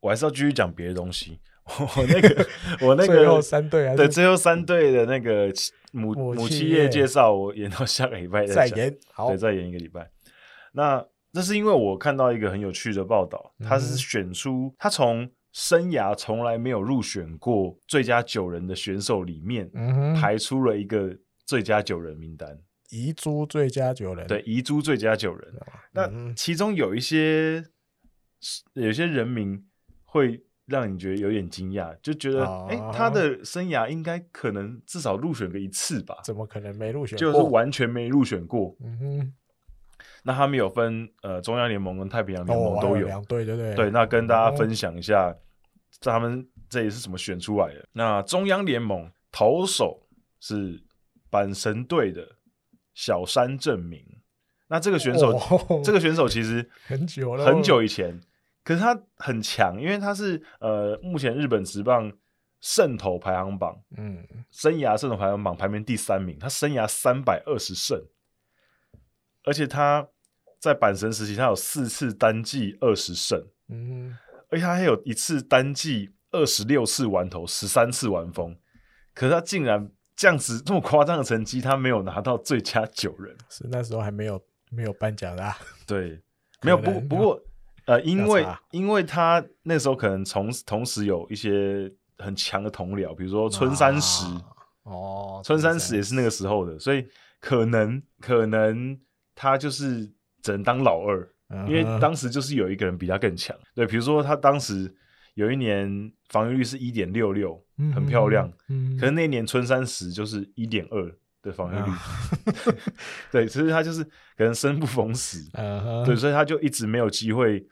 我还是要继续讲别的东西。我那个，我那个最后三队，对最后三队的那个母母企业介绍，我延到下个礼拜再延，好，对，再延一个礼拜。那这是因为我看到一个很有趣的报道，他是选出他从生涯从来没有入选过最佳九人的选手里面，排出了一个最佳九人名单。遗珠最佳九人，对，遗珠最佳九人。那其中有一些，有些人名会让你觉得有点惊讶，就觉得，哎、欸，他的生涯应该可能至少入选个一次吧？怎么可能没入选过？就是完全没入选过。嗯哼。那他们有分呃中央联盟跟太平洋联盟都有两队，对不对？对，那跟大家分享一下，他们这里是怎么选出来的？那中央联盟投手是阪神队的。小山正明，那这个选手，哦、这个选手其实 很久了，很久以前，可是他很强，因为他是呃，目前日本职棒胜投排行榜，嗯，生涯胜投排行榜排名第三名，他生涯三百二十胜，而且他在阪神时期，他有四次单季二十胜，嗯，而且他还有一次单季二十六次完投，十三次完封，可是他竟然。这样子这么夸张的成绩，他没有拿到最佳九人，是那时候还没有没有颁奖啦、啊。对，没有不不过呃，因为因为他那时候可能同同时有一些很强的同僚，比如说春山石哦，春山石也是那个时候的，所以可能可能他就是只能当老二，嗯、因为当时就是有一个人比他更强。对，比如说他当时。有一年防御率是一点六六，很漂亮。嗯，可是那年春山石就是一点二的防御率，啊、对，其实他就是可能生不逢时，啊、对，所以他就一直没有机会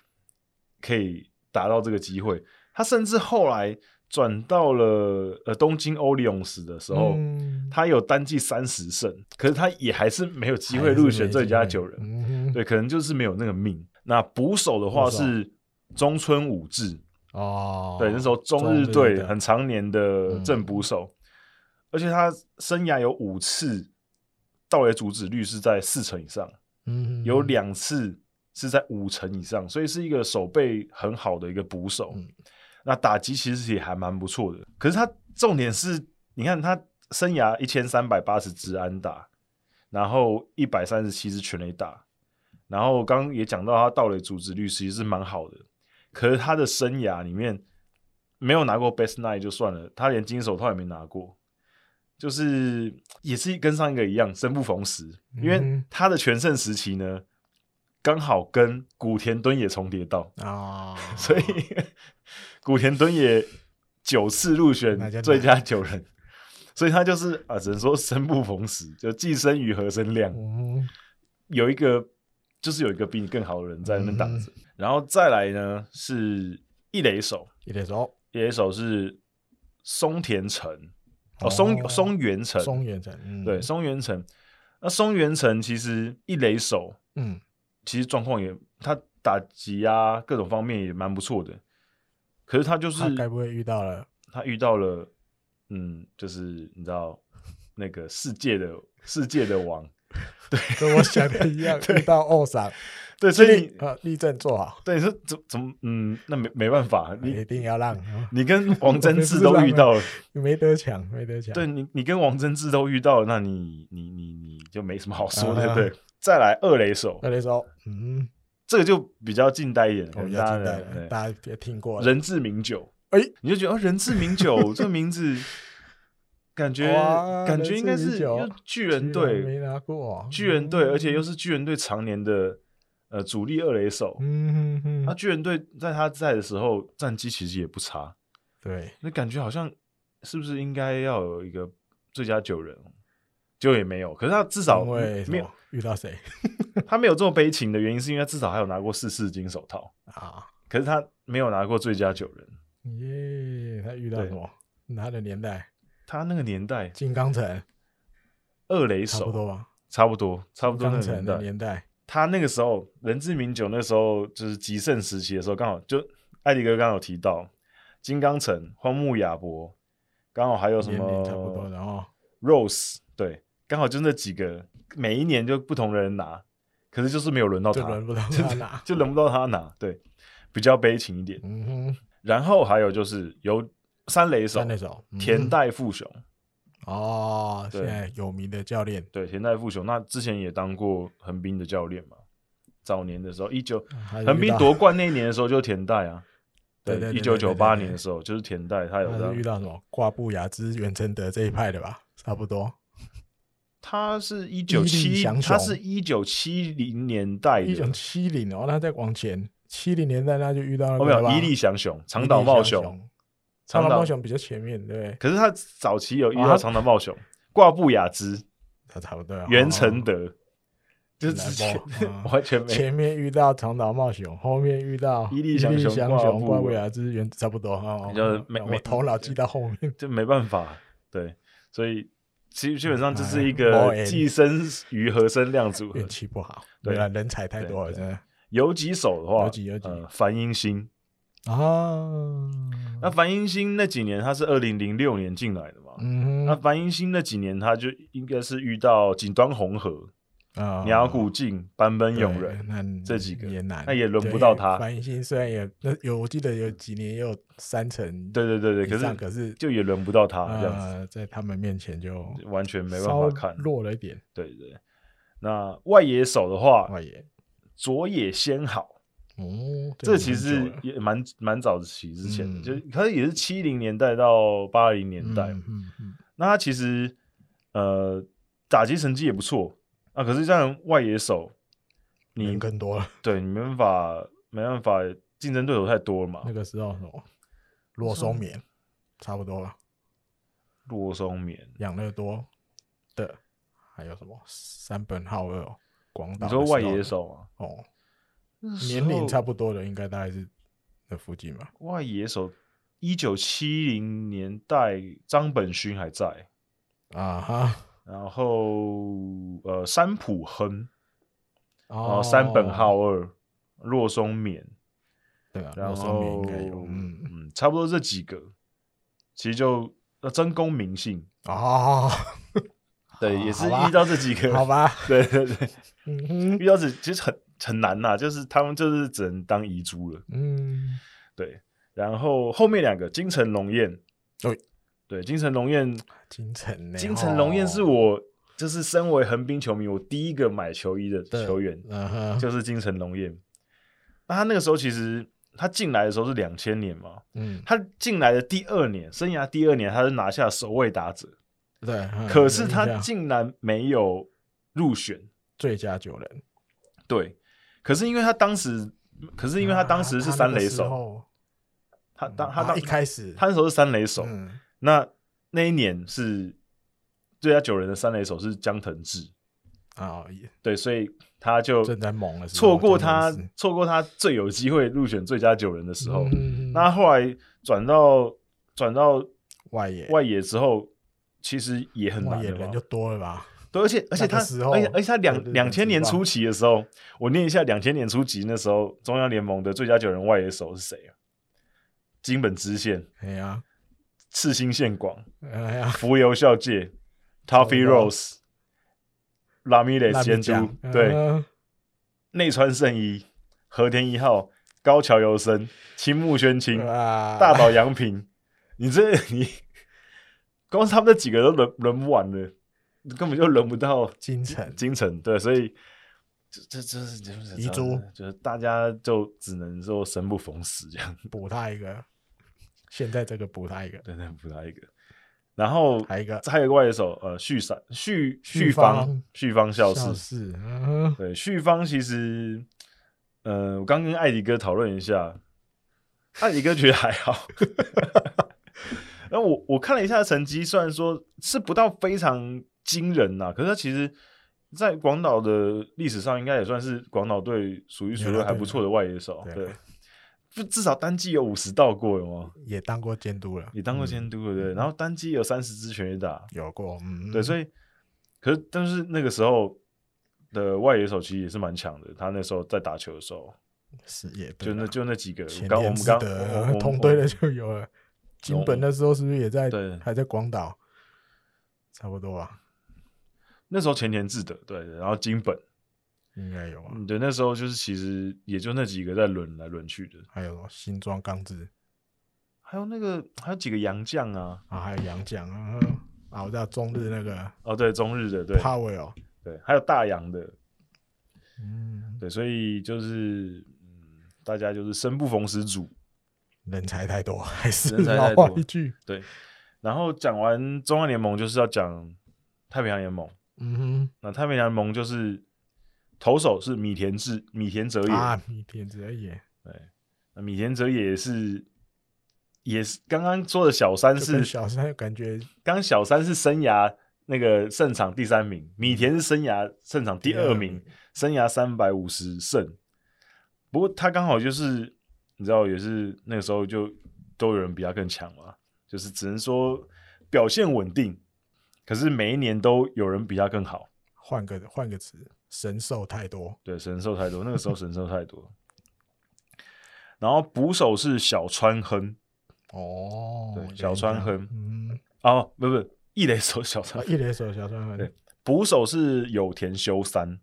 可以达到这个机会。他甚至后来转到了呃东京欧力勇士的时候，嗯、他有单季三十胜，可是他也还是没有机会入选最佳九人。嗯、对，可能就是没有那个命。那捕手的话是中村武志。哦，对，那时候中日队很常年的正捕手，嗯、而且他生涯有五次盗垒阻止率是在四成以上，嗯有两次是在五成以上，所以是一个守备很好的一个捕手。嗯、那打击其实也还蛮不错的，可是他重点是，你看他生涯一千三百八十支安打，然后一百三十七支全垒打，然后刚刚也讲到他盗垒组织率其实是蛮好的。可是他的生涯里面没有拿过 Best Nine 就算了，他连金手套也没拿过，就是也是跟上一个一样生不逢时，因为他的全盛时期呢，刚好跟古田敦也重叠到。啊，所以古田敦也九次入选最佳九人，所以他就是啊，只能说生不逢时，就既生瑜何生亮，有一个。就是有一个比你更好的人在那边挡着，嗯、然后再来呢是一垒手，一垒手，一垒手是松田城，哦，松松原城，松原城，嗯、对，松原城。那松原城其实一垒手，嗯，其实状况也，他打击啊各种方面也蛮不错的，可是他就是他该不会遇到了，他遇到了，嗯，就是你知道那个世界的世界的王。对，跟我想的一样，遇到奥赏，对，所以啊，立正坐好。对，说怎怎么，嗯，那没没办法，你一定要让。你跟王贞治都遇到了，没得抢，没得抢。对你，你跟王贞治都遇到了，那你你你你就没什么好说的，对不对？再来二雷手，二雷手，嗯，这个就比较近代一点，比较近代的，大家也听过。人志名酒，哎，你就觉得哦，人志名酒这个名字，感觉感觉应该是巨人队没拿过，巨人队，而且又是巨人队常年的呃主力二垒手。嗯那巨人队在他在的时候战绩其实也不差。对，那感觉好像是不是应该要有一个最佳九人？就也没有，可是他至少没有遇到谁，他没有这么悲情的原因，是因为他至少还有拿过四次金手套啊。可是他没有拿过最佳九人。耶，他遇到什么？他的年代？他那个年代，金刚城二垒手，差不多吧？差不多，差不多那个年代。他那个时候，人之名酒那时候就是极盛时期的时候，刚好就艾迪哥刚刚有提到金刚城、荒木亚博，刚好还有什么？差不多，然后 Rose 对。刚好就那几个，每一年就不同的人拿，可是就是没有轮到他，轮不到他拿，就轮不到他拿，对，比较悲情一点。嗯哼。然后还有就是有三雷手，三垒手田代富雄，哦，现在有名的教练，对，田代富雄，那之前也当过横滨的教练嘛，早年的时候，一九横滨夺冠那一年的时候就田代啊，对，一九九八年的时候就是田代，他有遇到什么挂布雅之、袁成德这一派的吧，差不多。他是一九七，他是一九七零年代的，一九七零哦，那再往前七零年代，那就遇到了。没有伊利祥雄、长岛茂雄，长岛茂雄比较前面，对。可是他早期有遇到长岛茂雄、挂布雅兹，他差不多。袁成德就是 完全没前面遇到长岛茂雄，后面遇到伊利祥雄、挂布雅之，原差不多哈。就是没没头脑记到后面，就没办法。对，所以。基基本上这是一个寄生鱼和生量组合，运气不好。对啊，人才太多了，真的。有几首的话，有几有几，梵音星啊。那樊英兴那几年他是二零零六年进来的嘛？嗯。那樊英兴那几年他就应该是遇到锦端红河。啊，鸟谷静、坂本勇人，那这几个也难，那也轮不到他。樊英兴虽然也那有，我记得有几年也有三成，对对对对，可是可是就也轮不到他这样子，在他们面前就完全没办法看，弱了一点。对对，那外野手的话，外野佐野先好，哦，这其实也蛮蛮早期之前的，就可能也是七零年代到八零年代，嗯嗯，那他其实呃打击成绩也不错。啊！可是这样外野手，你更多了，对你没办法，没办法，竞争对手太多了嘛。那个时候什么，罗松棉，差不多了。罗松棉，养乐多的，还有什么三本浩二，广岛。你说外野手啊？哦，年龄差不多的，应该大概是那附近吧。外野手，一九七零年代，张本勋还在啊哈。然后，呃，山浦亨，然后山本浩二，若松勉，对啊，然后嗯嗯，差不多这几个，其实就真功名姓啊，对，也 是遇到这几个，好吧，对对对，遇到这其实很很难呐，就是他们就是只能当遗珠了，嗯，对，然后后面两个金城龙彦，对。对，金城龙彦，金城，金城龙彦是我，就是身为横滨球迷，我第一个买球衣的球员，就是金城龙彦。那他那个时候其实他进来的时候是两千年嘛，嗯，他进来的第二年，生涯第二年，他是拿下首位打者，对，可是他竟然没有入选最佳九人，对，可是因为他当时，可是因为他当时是三垒手，他当他当一开始。他那时候是三垒手。那那一年是最佳九人的三垒手是江藤志。啊，对，所以他就正在猛的错过他错过他最有机会入选最佳九人的时候。那后来转到转到外野。外野之后，其实也很难，人就多了吧？对，而且而且他而且而且他两两千年初期的时候，我念一下两千年初期那时候中央联盟的最佳九人外野手是谁啊？金本知宪，哎呀。赤星宪广，哎呀，福留孝介，Toffee Rose，Ramirez 监督，对，内川圣一，和田一号，高桥由生，青木宣清，大岛洋平，你这你 光是他们这几个都轮轮不完了，根本就轮不到金城，金城，对，所以这这这是就是遗珠，就是大家就只能说生不逢时这样，补他一个。现在这个补他一个，对对，补他一个。然后还有一个，还有一个外野手，呃，旭山旭旭方旭方孝士，对，旭方其实，呃，我刚跟艾迪哥讨论一下，艾迪哥觉得还好。然后我我看了一下成绩，虽然说是不到非常惊人呐，可是他其实，在广岛的历史上，应该也算是广岛队数一数二还不错的外野手，对。就至少单季有五十道过，有吗？也当过监督了，也当过监督了，对。然后单季有三十支全垒打，有过，嗯，对。所以，可是但是那个时候的外野手其实也是蛮强的。他那时候在打球的时候，是也就那就那几个。刚我们刚 同队的就有了。金本那时候是不是也在？对，还在广岛，差不多吧。那时候前田智德对，然后金本。应该有啊，对，那时候就是其实也就那几个在轮来轮去的，还有新庄刚志，还有那个还有几个洋将啊，啊，还有洋将啊，啊，我知道中日那个，哦，对，中日的，对，Powell，对，还有大洋的，嗯，对，所以就是，嗯，大家就是生不逢时组，人才太多，还是老话一句，对，然后讲完中华联盟就是要讲太平洋联盟，嗯哼，那太平洋联盟就是。投手是米田智米田哲也啊，米田哲也，对，那米田哲也是，也是刚刚说的小三是小三，感觉刚小三是生涯那个胜场第三名，米田是生涯胜场第二名，生涯三百五十胜。不过他刚好就是你知道，也是那个时候就都有人比他更强嘛，就是只能说表现稳定，可是每一年都有人比他更好。换个换个词。神兽太多，对，神兽太多。那个时候神兽太多，然后捕手是小川亨，哦，对，小川亨，嗯，哦，不不，一垒手小川，一垒手小川亨，对，捕手是有田修三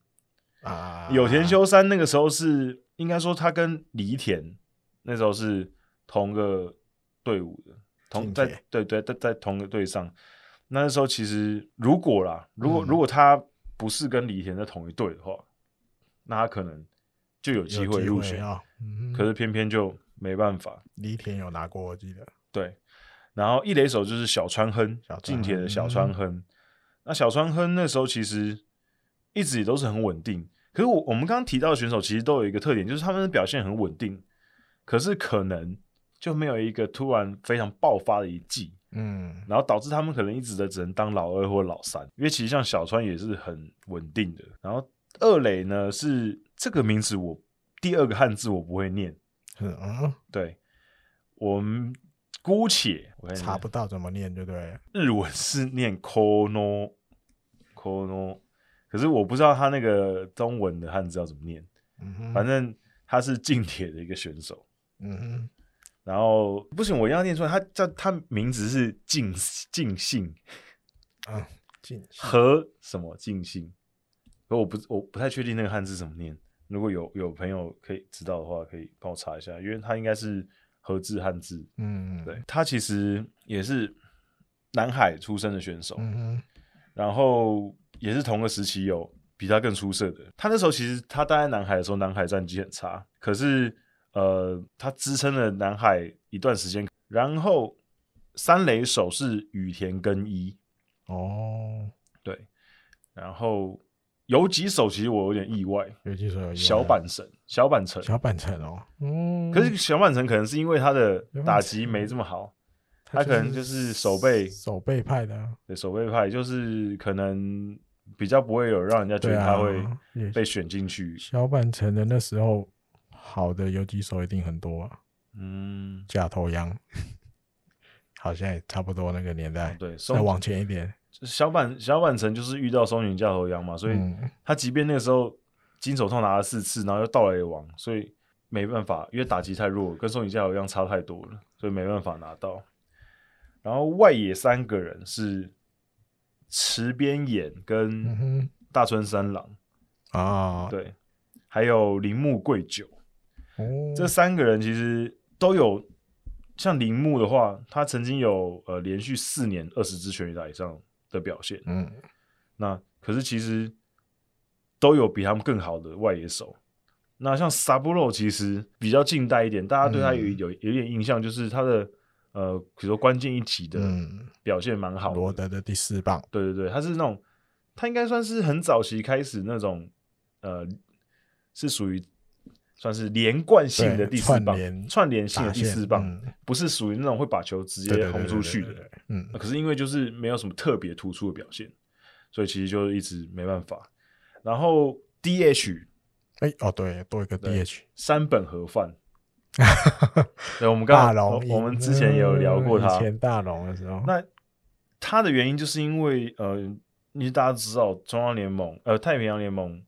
啊，有田修三那个时候是应该说他跟梨田那时候是同个队伍的，同在对对在在同个队上。那时候其实如果啦，如果如果他。不是跟李田在同一队的话，那他可能就有机会入选，嗯、可是偏偏就没办法。李田有拿过，我记得。对，然后一垒手就是小川亨，近铁的小川亨。嗯、那小川亨那时候其实一直也都是很稳定，可是我我们刚刚提到的选手其实都有一个特点，就是他们的表现很稳定，可是可能就没有一个突然非常爆发的一季。嗯，然后导致他们可能一直的只能当老二或老三，因为其实像小川也是很稳定的。然后二垒呢是这个名字，我第二个汉字我不会念，嗯，对，我们姑且我查不到怎么念，对不对？日文是念 kono kono，可是我不知道他那个中文的汉字要怎么念。嗯，反正他是近铁的一个选手。嗯哼。然后不行，我一定要念出来。他叫他名字是尽尽信啊，尽和什么尽信？可我不我不太确定那个汉字怎么念。如果有有朋友可以知道的话，可以帮我查一下，因为他应该是和字汉字。嗯，对，他其实也是南海出生的选手，嗯哼，然后也是同个时期有比他更出色的。他那时候其实他待在南海的时候，南海战绩很差，可是。呃，他支撑了南海一段时间，然后三垒手是羽田根一哦，对，然后游击手其实我有点意外，游击手有意外小阪神，小阪城，小阪城哦，嗯，可是小阪城可能是因为他的打击没这么好，他可能就是守备守备派的，对，守备派就是可能比较不会有让人家觉得他会被选进去。小阪城的那时候。好的游击手一定很多啊，嗯，假头羊，好像也差不多那个年代，哦、对，再往前一点，小阪小阪城就是遇到松井假头羊嘛，所以他即便那个时候金手套拿了四次，然后又盗垒王，所以没办法，因为打击太弱，跟松井假头羊差太多了，所以没办法拿到。然后外野三个人是池边眼跟大村三郎、嗯、啊，对，还有铃木贵久。这三个人其实都有，像铃木的话，他曾经有呃连续四年二十支全垒打以上的表现。嗯，那可是其实都有比他们更好的外野手。那像萨布洛其实比较近代一点，大家对他有有有点印象，就是他的呃，比如说关键一击的表现蛮好的。罗德的第四棒，对对对，他是那种他应该算是很早期开始那种呃，是属于算是连贯性的第四棒，串联性的第四棒，嗯、不是属于那种会把球直接轰出去的。嗯，可是因为就是没有什么特别突出的表现，所以其实就一直没办法。然后 DH。哎、欸、哦，对，多一个 DH，三本和范。对，我们刚刚我们之前有聊过他，以前大龙的时候。那他的原因就是因为呃，你大家知道中央联盟呃太平洋联盟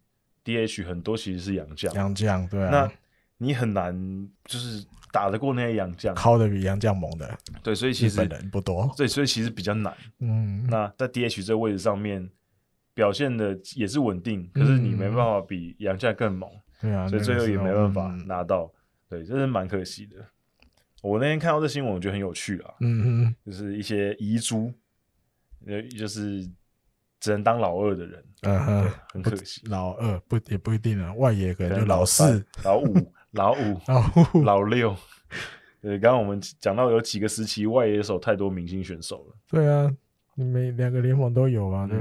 DH 很多其实是洋将，洋将对啊。那你很难就是打得过那些洋将，靠得比洋将猛的。对，所以其实人不多。对，所以其实比较难。嗯，那在 DH 这个位置上面。表现的也是稳定，可是你没办法比洋将更猛，对啊，所以最后也没办法拿到，对，这是蛮可惜的。我那天看到这新闻，我觉得很有趣啊，嗯嗯，就是一些遗珠，呃，就是只能当老二的人，嗯哼，很可惜。老二不也不一定啊，外野可能就老四、老五、老五、老六。对，刚刚我们讲到有几个时期外野手太多明星选手了，对啊，你每两个联盟都有啊，对。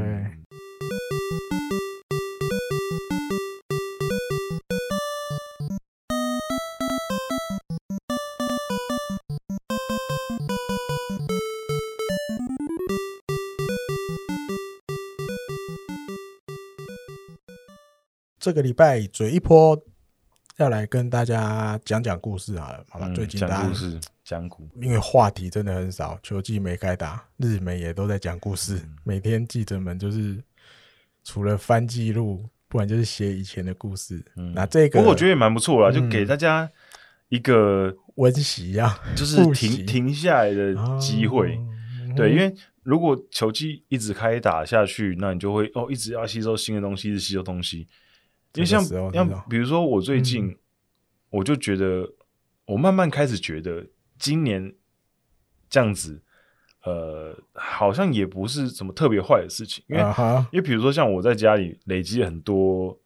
这个礼拜嘴一波要来跟大家讲讲故事好了，好吧？最近讲故事讲古，因为话题真的很少，球季没开打，日媒也都在讲故事，每天记者们就是除了翻记录，不然就是写以前的故事。那这个，不过我觉得也蛮不错啦，就给大家一个温习啊，就是停停下来的机会。对，因为如果球技一直开打下去，那你就会哦，一直要吸收新的东西，一直吸收东西。因为像像比如说我最近，嗯、我就觉得我慢慢开始觉得今年这样子，呃，好像也不是什么特别坏的事情。因为、uh. 因为比如说像我在家里累积了很多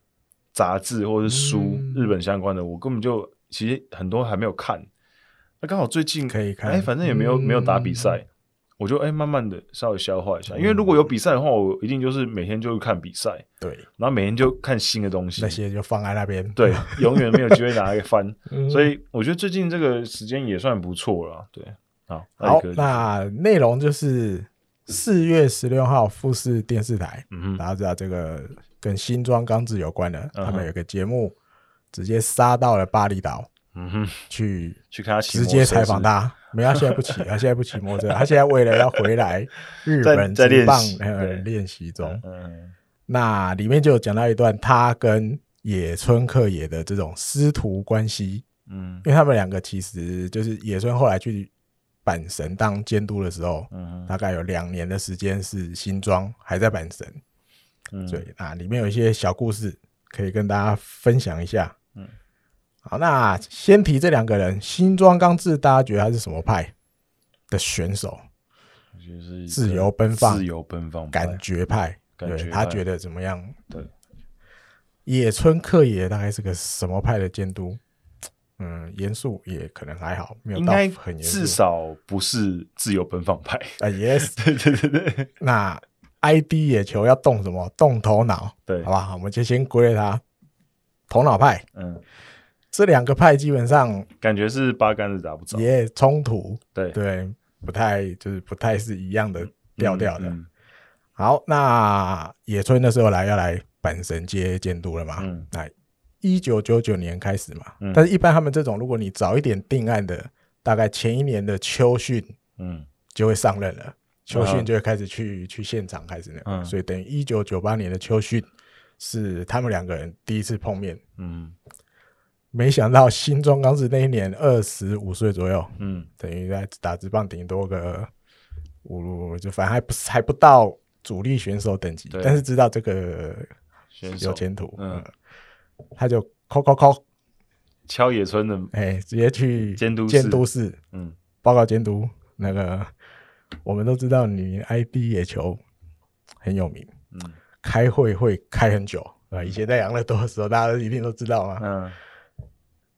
杂志或者是书，嗯、日本相关的，我根本就其实很多还没有看。那刚好最近可以看，哎，反正也没有、嗯、没有打比赛。我就哎、欸，慢慢的稍微消化一下，因为如果有比赛的话，我一定就是每天就看比赛，对，然后每天就看新的东西，那些就放在那边，对，永远没有机会拿来翻，嗯、所以我觉得最近这个时间也算不错了，对，好，好，那内容就是四月十六号富士电视台，嗯哼，大家知道这个跟新庄刚志有关的，嗯、他们有个节目直接杀到了巴厘岛，嗯哼，去去看他直接采访他。没，他现在不骑，他现在不骑摩托车，他现在为了要回来 日本在练棒练习中。那里面就有讲到一段他跟野村克也的这种师徒关系。嗯，因为他们两个其实就是野村后来去阪神当监督的时候，嗯，大概有两年的时间是新庄还在阪神。嗯，对，啊里面有一些小故事可以跟大家分享一下。好，那先提这两个人，新庄刚志，大家觉得他是什么派的选手？就是自由奔放，自由奔放，感觉派。对，他觉得怎么样？对，野村克也大概是个什么派的监督？嗯，严肃也可能还好，没有到很严肃，至少不是自由奔放派啊。Yes，对对对对。那 ID 野球要动什么？动头脑，对，好吧，我们就先归类他头脑派。嗯。这两个派基本上感觉是八竿子打不着，也冲突，对。对，不太就是不太是一样的调调的。嗯嗯、好，那野村那时候来要来阪神街监督了嘛？嗯，那一九九九年开始嘛，嗯、但是一般他们这种，如果你早一点定案的，大概前一年的秋训，嗯，就会上任了，嗯、秋训就会开始去去现场开始那，嗯，所以等于一九九八年的秋训是他们两个人第一次碰面，嗯。没想到新庄刚是那一年二十五岁左右，嗯，等于在打职棒顶多个五，就反正还不还不到主力选手等级，但是知道这个有前途，嗯，他就敲敲敲敲野村的，哎、欸，直接去监督监督室，嗯，报告监督那个，我们都知道你 ID 野球很有名，嗯，开会会开很久。啊，以前在养乐多的时候，大家都一定都知道嘛。嗯。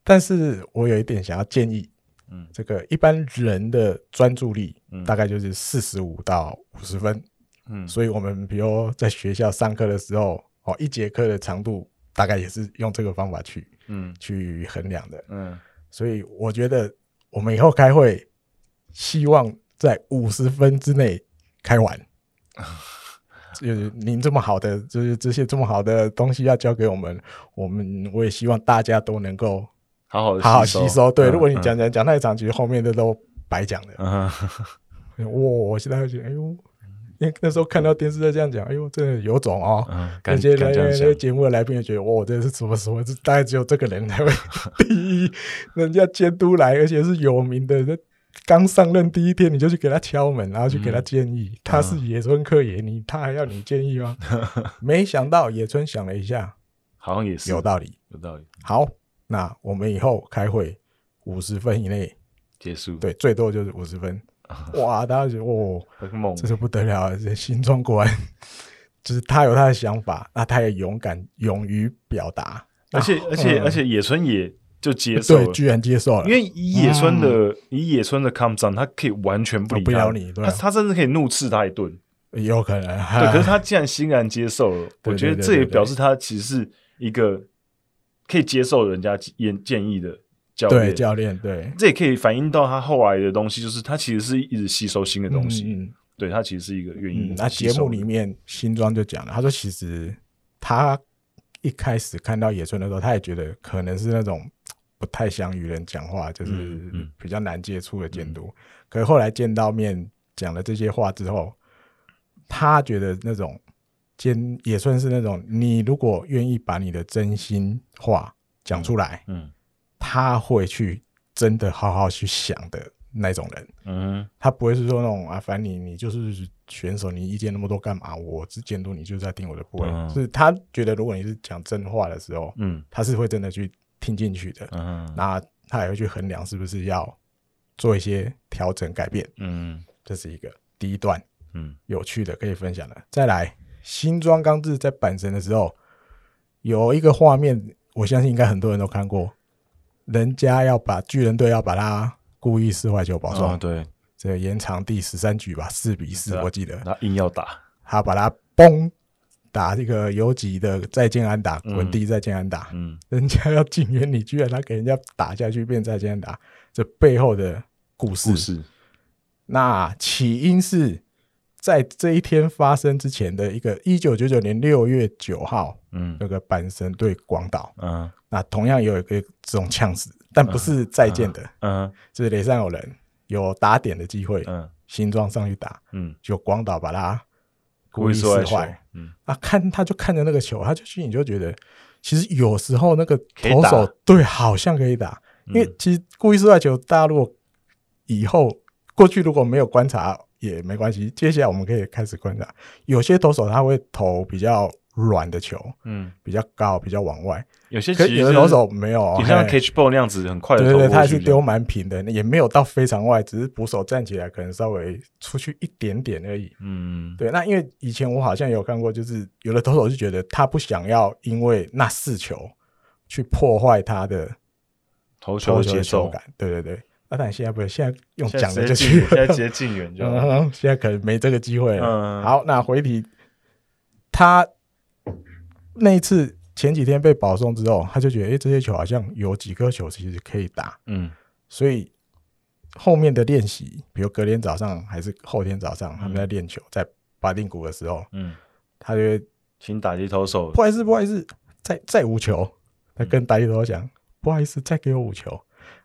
但是我有一点想要建议，嗯，这个一般人的专注力大概就是四十五到五十分，嗯，所以我们比如在学校上课的时候，哦，一节课的长度大概也是用这个方法去，嗯，去衡量的，嗯，所以我觉得我们以后开会，希望在五十分之内开完。就是您这么好的，就是这些这么好的东西要交给我们，我们我也希望大家都能够。好好好好吸收，对。如果你讲讲讲太长，嗯、其实后面的都白讲的。哇、嗯，我现在会觉得，哎呦，因为那时候看到电视在这样讲，哎呦，真的有种哦。嗯、那些来那些节目的来宾也觉得，哇，这是什么什么？这大概只有这个人才会第一，人家监督来，而且是有名的。刚上任第一天，你就去给他敲门，然后去给他建议。嗯、他是野村克也，你他还要你建议吗？没想到野村想了一下，好像也是有道理，有道理。好。那我们以后开会五十分以内结束，对，最多就是五十分。哇，大家觉得哦，很猛，这是不得了，这新庄果然就是他有他的想法，那他也勇敢、勇于表达，而且而且、嗯、而且野村也就接受了，对，居然接受了，因为以野村的、嗯、以野村的 come down，他可以完全不理，不了你，对啊、他他甚至可以怒斥他一顿，有可能。对，可是 他既然欣然接受了，我觉得这也表示他其实是一个。可以接受人家建建议的教练，对教练，对，这也可以反映到他后来的东西，就是他其实是一直吸收新的东西。嗯，嗯对他其实是一个愿意、嗯。那节目里面新庄就讲了，他说其实他一开始看到野村的时候，他也觉得可能是那种不太想与人讲话，就是比较难接触的监督。可是后来见到面讲了这些话之后，他觉得那种。兼也算是那种，你如果愿意把你的真心话讲出来，嗯，他会去真的好好去想的那种人，嗯，他不会是说那种啊，反正你你就是选手，你意见那么多干嘛？我只监督你，就是在听我的，不会，是他觉得如果你是讲真话的时候，嗯，他是会真的去听进去的，嗯，那他也会去衡量是不是要做一些调整改变，嗯，这是一个第一段，嗯，有趣的可以分享的，再来。新庄刚志在阪神的时候，有一个画面，我相信应该很多人都看过。人家要把巨人队要把他故意四坏球保送，哦，对，这个延长第十三局吧，四比四，我记得。他硬要打，他把他崩打这个游击的再见安打，滚地再见安打，嗯，人家要进园你，居然他给人家打下去变再见安打，这背后的故事，故事，那起因是。在这一天发生之前的一个一九九九年六月九号，嗯，那个阪神对广岛，嗯，那同样也有一个这种呛死，但不是再见的，嗯，就是雷上有人有打点的机会，嗯，新庄上去打，嗯，就广岛把他故意摔坏，嗯，啊，看他就看着那个球，他就心里就觉得，其实有时候那个投手对好像可以打，因为其实故意摔坏球，大家如果以后过去如果没有观察。也没关系，接下来我们可以开始观察，有些投手他会投比较软的球，嗯，比较高，比较往外。有些其实有的投手没有，你像 catch ball 那样子很快的，对对，他是丢蛮平的，也没有到非常外，只是捕手站起来可能稍微出去一点点而已。嗯，对。那因为以前我好像有看过，就是有的投手就觉得他不想要因为那四球去破坏他的投球节奏感。对对对。那但现在不是，现在用讲的就去，现在直接进远 就、嗯。现在可能没这个机会了。嗯、好，那回题，他那一次前几天被保送之后，他就觉得，哎、欸，这些球好像有几颗球其实可以打。嗯，所以后面的练习，比如隔天早上还是后天早上，他们在练球，在巴定谷的时候，嗯，他就会请打击投手，不好意思，不好意思，再再五球，他跟打击投手讲，不好意思，再给我五球。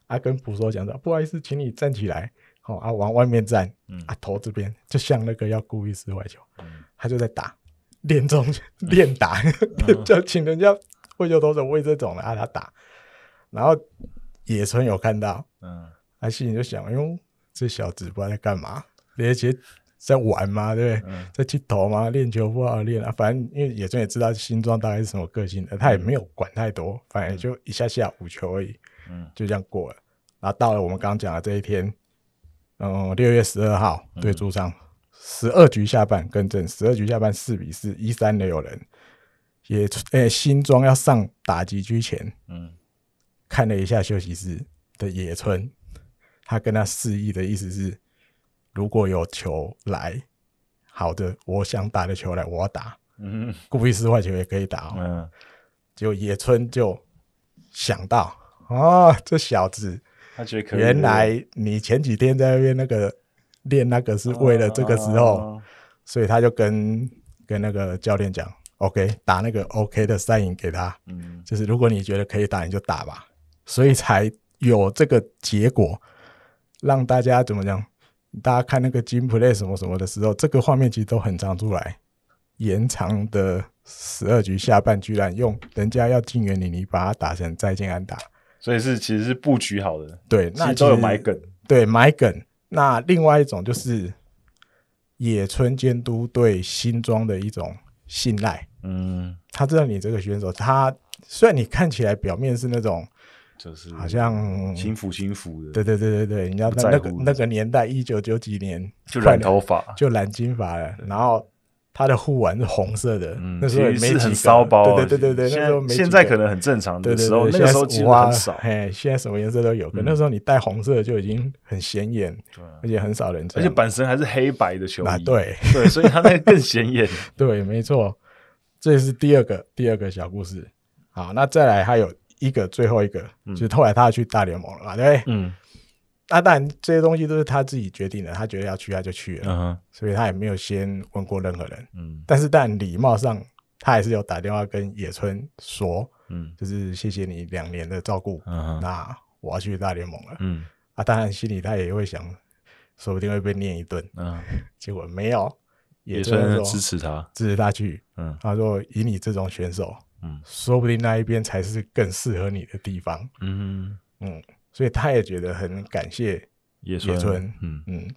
啊，跟捕手讲的，不好意思，请你站起来，好啊，往外面站，嗯、啊，头这边就像那个要故意失坏球，嗯、他就在打练中练打，就请人家会球投手为这种的啊，他打，然后野村有看到，嗯，他心里就想，哎呦，这小子不知道在干嘛，而且在玩吗？对不对？嗯、在踢头吗？练球不好练啊，反正因为野村也知道新庄大概是什么个性的，他也没有管太多，反正就一下下五球而已。嗯，就这样过了，然后到了我们刚刚讲的这一天，嗯，六月十二号对主场，十二局下半更正，十二局下半四比四，一三垒有人，野村诶新庄要上打击区前，嗯，看了一下休息室的野村，他跟他示意的意思是，如果有球来，好的，我想打的球来，我要打。嗯，故意失坏球也可以打。嗯，结果野村就想到，哦，这小子，他觉得可以。原来你前几天在那边那个练那个是为了这个时候，所以他就跟跟那个教练讲。OK，打那个 OK 的赛影给他，嗯，就是如果你觉得可以打，你就打吧，所以才有这个结果，让大家怎么讲？大家看那个金 play 什么什么的时候，这个画面其实都很常出来。延长的十二局下半，居然用人家要进园里，你把它打成再见安打，所以是其实是布局好的。对，那都有买梗，对，买梗。那另外一种就是野村监督对新庄的一种。信赖，嗯，他知道你这个选手，他虽然你看起来表面是那种，就是好像轻浮轻浮的，对对对对对，你知道那个那个年代一九九几年就染头发，就染金发了，然后他的护腕是红色的，那时候没很骚包，对对对对，那时候现在可能很正常的时候，那个时候其实很少，哎，现在什么颜色都有，可那时候你戴红色就已经很显眼，而且很少人，而且板神还是黑白的球衣，对。对，所以他那个更显眼，对，没错。这是第二个第二个小故事，好，那再来还有一个最后一个，嗯、就是后来他要去大联盟了嘛，对？嗯，那当然这些东西都是他自己决定的，他觉得要去他就去了，嗯、所以他也没有先问过任何人，嗯，但是但礼貌上他还是有打电话跟野村说，嗯，就是谢谢你两年的照顾，嗯，那我要去大联盟了，嗯，啊，当然心里他也会想，说不定会被念一顿，嗯，结果没有。野村支持他，支持他去。嗯，他说：“以你这种选手，嗯，说不定那一边才是更适合你的地方。”嗯嗯，所以他也觉得很感谢野村。野村嗯嗯，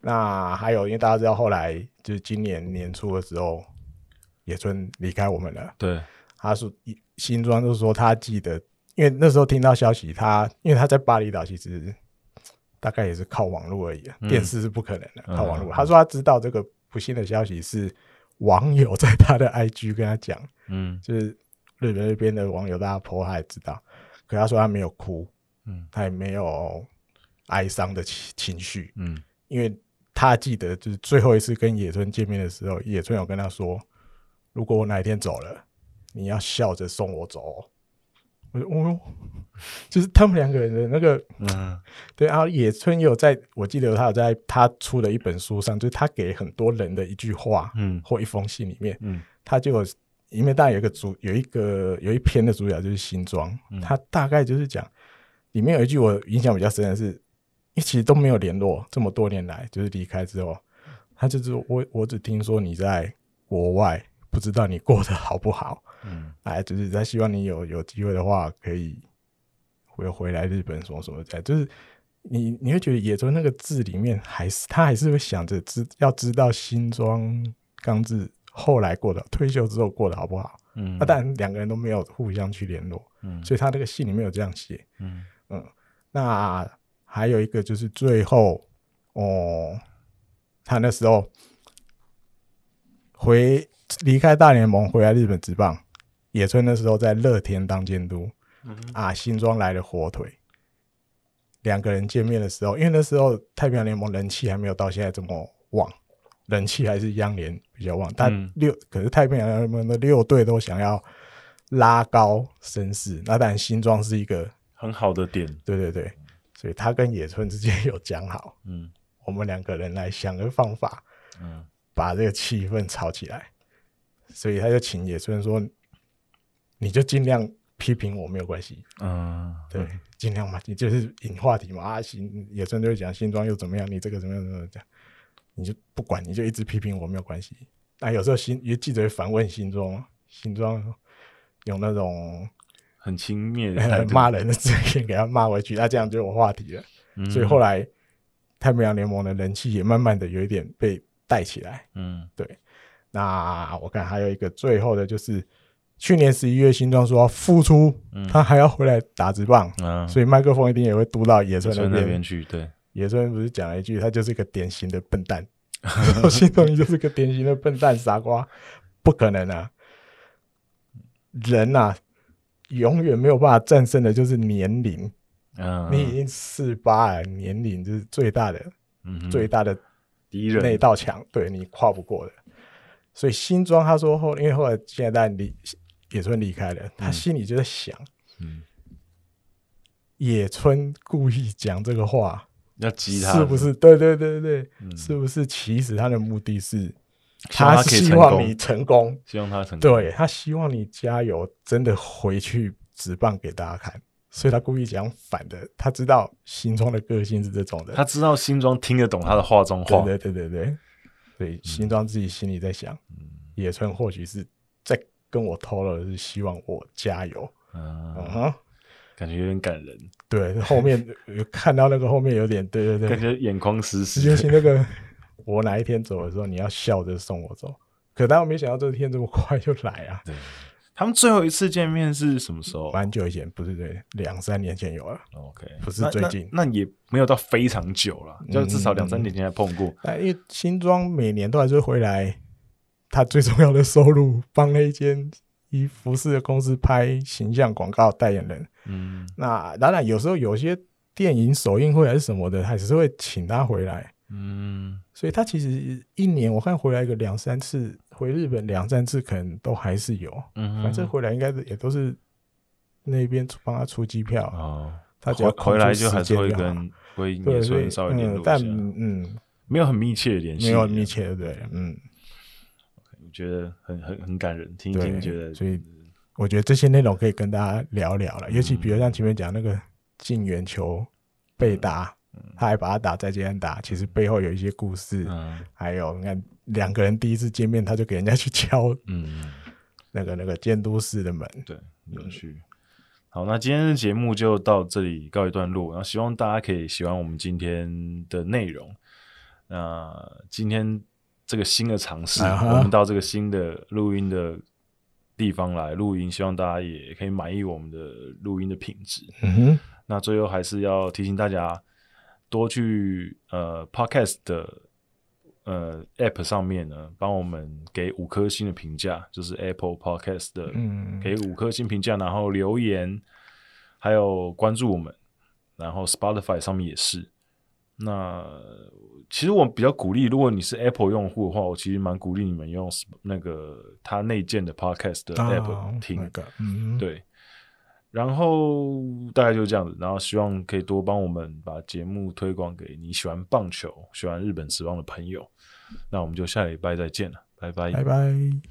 那还有，因为大家知道，后来就是今年年初的时候，野村离开我们了。对，他说新庄就是说他记得，因为那时候听到消息，他因为他在巴厘岛，其实大概也是靠网络而已，嗯、电视是不可能的，靠网络。嗯、他说他知道这个。不幸的消息是，网友在他的 IG 跟他讲，嗯，就是日本那边的网友，大家婆他也知道，可他说他没有哭，嗯，他也没有哀伤的情情绪，嗯，因为他记得就是最后一次跟野村见面的时候，野村有跟他说，如果我哪一天走了，你要笑着送我走。我说哦，就是他们两个人的那个，嗯，对。然后野村有在，我记得他有在他出的一本书上，就是他给很多人的一句话，嗯，或一封信里面，嗯，他就有，因为当然有一个主，有一个有一篇的主角就是新庄，嗯，他大概就是讲里面有一句我印象比较深的是，因为其实都没有联络，这么多年来，就是离开之后，他就是我我只听说你在国外，不知道你过得好不好。嗯，哎，就是他希望你有有机会的话，可以回回来日本什么什么的。就是你你会觉得野村那个字里面，还是他还是会想着知要知道新庄刚志后来过的退休之后过得好不好？嗯，那当然两个人都没有互相去联络，嗯，所以他那个信里面有这样写，嗯嗯。那还有一个就是最后哦，他那时候回离开大联盟回来日本职棒。野村那时候在乐天当监督，嗯、啊，新庄来了火腿，两个人见面的时候，因为那时候太平洋联盟人气还没有到现在这么旺，人气还是央联比较旺，但六、嗯、可是太平洋联盟的六队都想要拉高声势，那当然新庄是一个很好的点，对对对，所以他跟野村之间有讲好，嗯，我们两个人来想个方法，嗯，把这个气氛炒起来，所以他就请野村说。你就尽量批评我没有关系，嗯，对，尽量嘛，你就是引话题嘛。啊，新野村就会讲新装又怎么样，你这个怎么样怎么样，你就不管，你就一直批评我没有关系。那有时候新有记者会反问新装，新装有那种很轻蔑的 骂人的字眼给他骂回去，那这样就有话题了。嗯、所以后来太平洋联盟的人气也慢慢的有一点被带起来。嗯，对。那我看还有一个最后的就是。去年十一月，新庄说要复出，嗯、他还要回来打直棒，嗯、所以麦克风一定也会嘟到野村那边去。对，野村不是讲了一句，他就是一个典型的笨蛋，新庄就是个典型的笨蛋傻瓜，不可能啊！人啊，永远没有办法战胜的就是年龄。嗯，你已经四八了，年龄就是最大的，嗯，最大的敌人那道墙，对你跨不过的。所以新庄他说后，因为后来现在离野村离开了，他心里就在想，嗯，野村故意讲这个话，要激他，是不是？对对对对，嗯、是不是？其实他的目的是，他希望你成功，希望他成功，对他希望你加油，真的回去直棒给大家看。所以他故意讲反的，他知道新庄的个性是这种的，他知道新庄听得懂他的话中话，对对对对对。所以新庄自己心里在想，嗯、野村或许是在跟我透露的是希望我加油，嗯，嗯哼，感觉有点感人。对，后面看到那个后面有点，对对对，感觉眼眶湿湿。尤其那个我哪一天走的时候，你要笑着送我走，可当我没想到这天这么快就来啊。对。他们最后一次见面是什么时候？蛮久以前，不是对，两三年前有了。OK，不是最近那，那也没有到非常久了，嗯、就至少两三年前还碰过。因为新庄每年都还是会回来，他最重要的收入帮那一间衣服饰的公司拍形象广告代言人。嗯，那当然有时候有些电影首映会还是什么的，还是会请他回来。嗯，所以他其实一年我看回来个两三次。回日本两三次，可能都还是有。嗯，反正回来应该也都是那边帮他出机票。哦，他只要回来就还是会跟会野村稍微联络一下。但嗯，没有很密切的联系，没有很密切的对，嗯。我觉得很很很感人，听一听觉得。所以我觉得这些内容可以跟大家聊聊了，尤其比如像前面讲那个进圆球被打。他还把他打再见安打，其实背后有一些故事。嗯，还有你看两个人第一次见面，他就给人家去敲，嗯，那个那个监督室的门，对，有趣。好，那今天的节目就到这里告一段落，然后希望大家可以喜欢我们今天的内容。那今天这个新的尝试，我们到这个新的录音的地方来录音，希望大家也可以满意我们的录音的品质。嗯哼，那最后还是要提醒大家。多去呃 Podcast 的呃 App 上面呢，帮我们给五颗星的评价，就是 Apple Podcast 的，嗯，给五颗星评价，然后留言，还有关注我们，然后 Spotify 上面也是。那其实我比较鼓励，如果你是 Apple 用户的话，我其实蛮鼓励你们用那个它内建的 Podcast 的 App 听，对。然后大概就是这样子，然后希望可以多帮我们把节目推广给你喜欢棒球、喜欢日本时装的朋友。那我们就下礼拜再见了，拜拜，拜拜。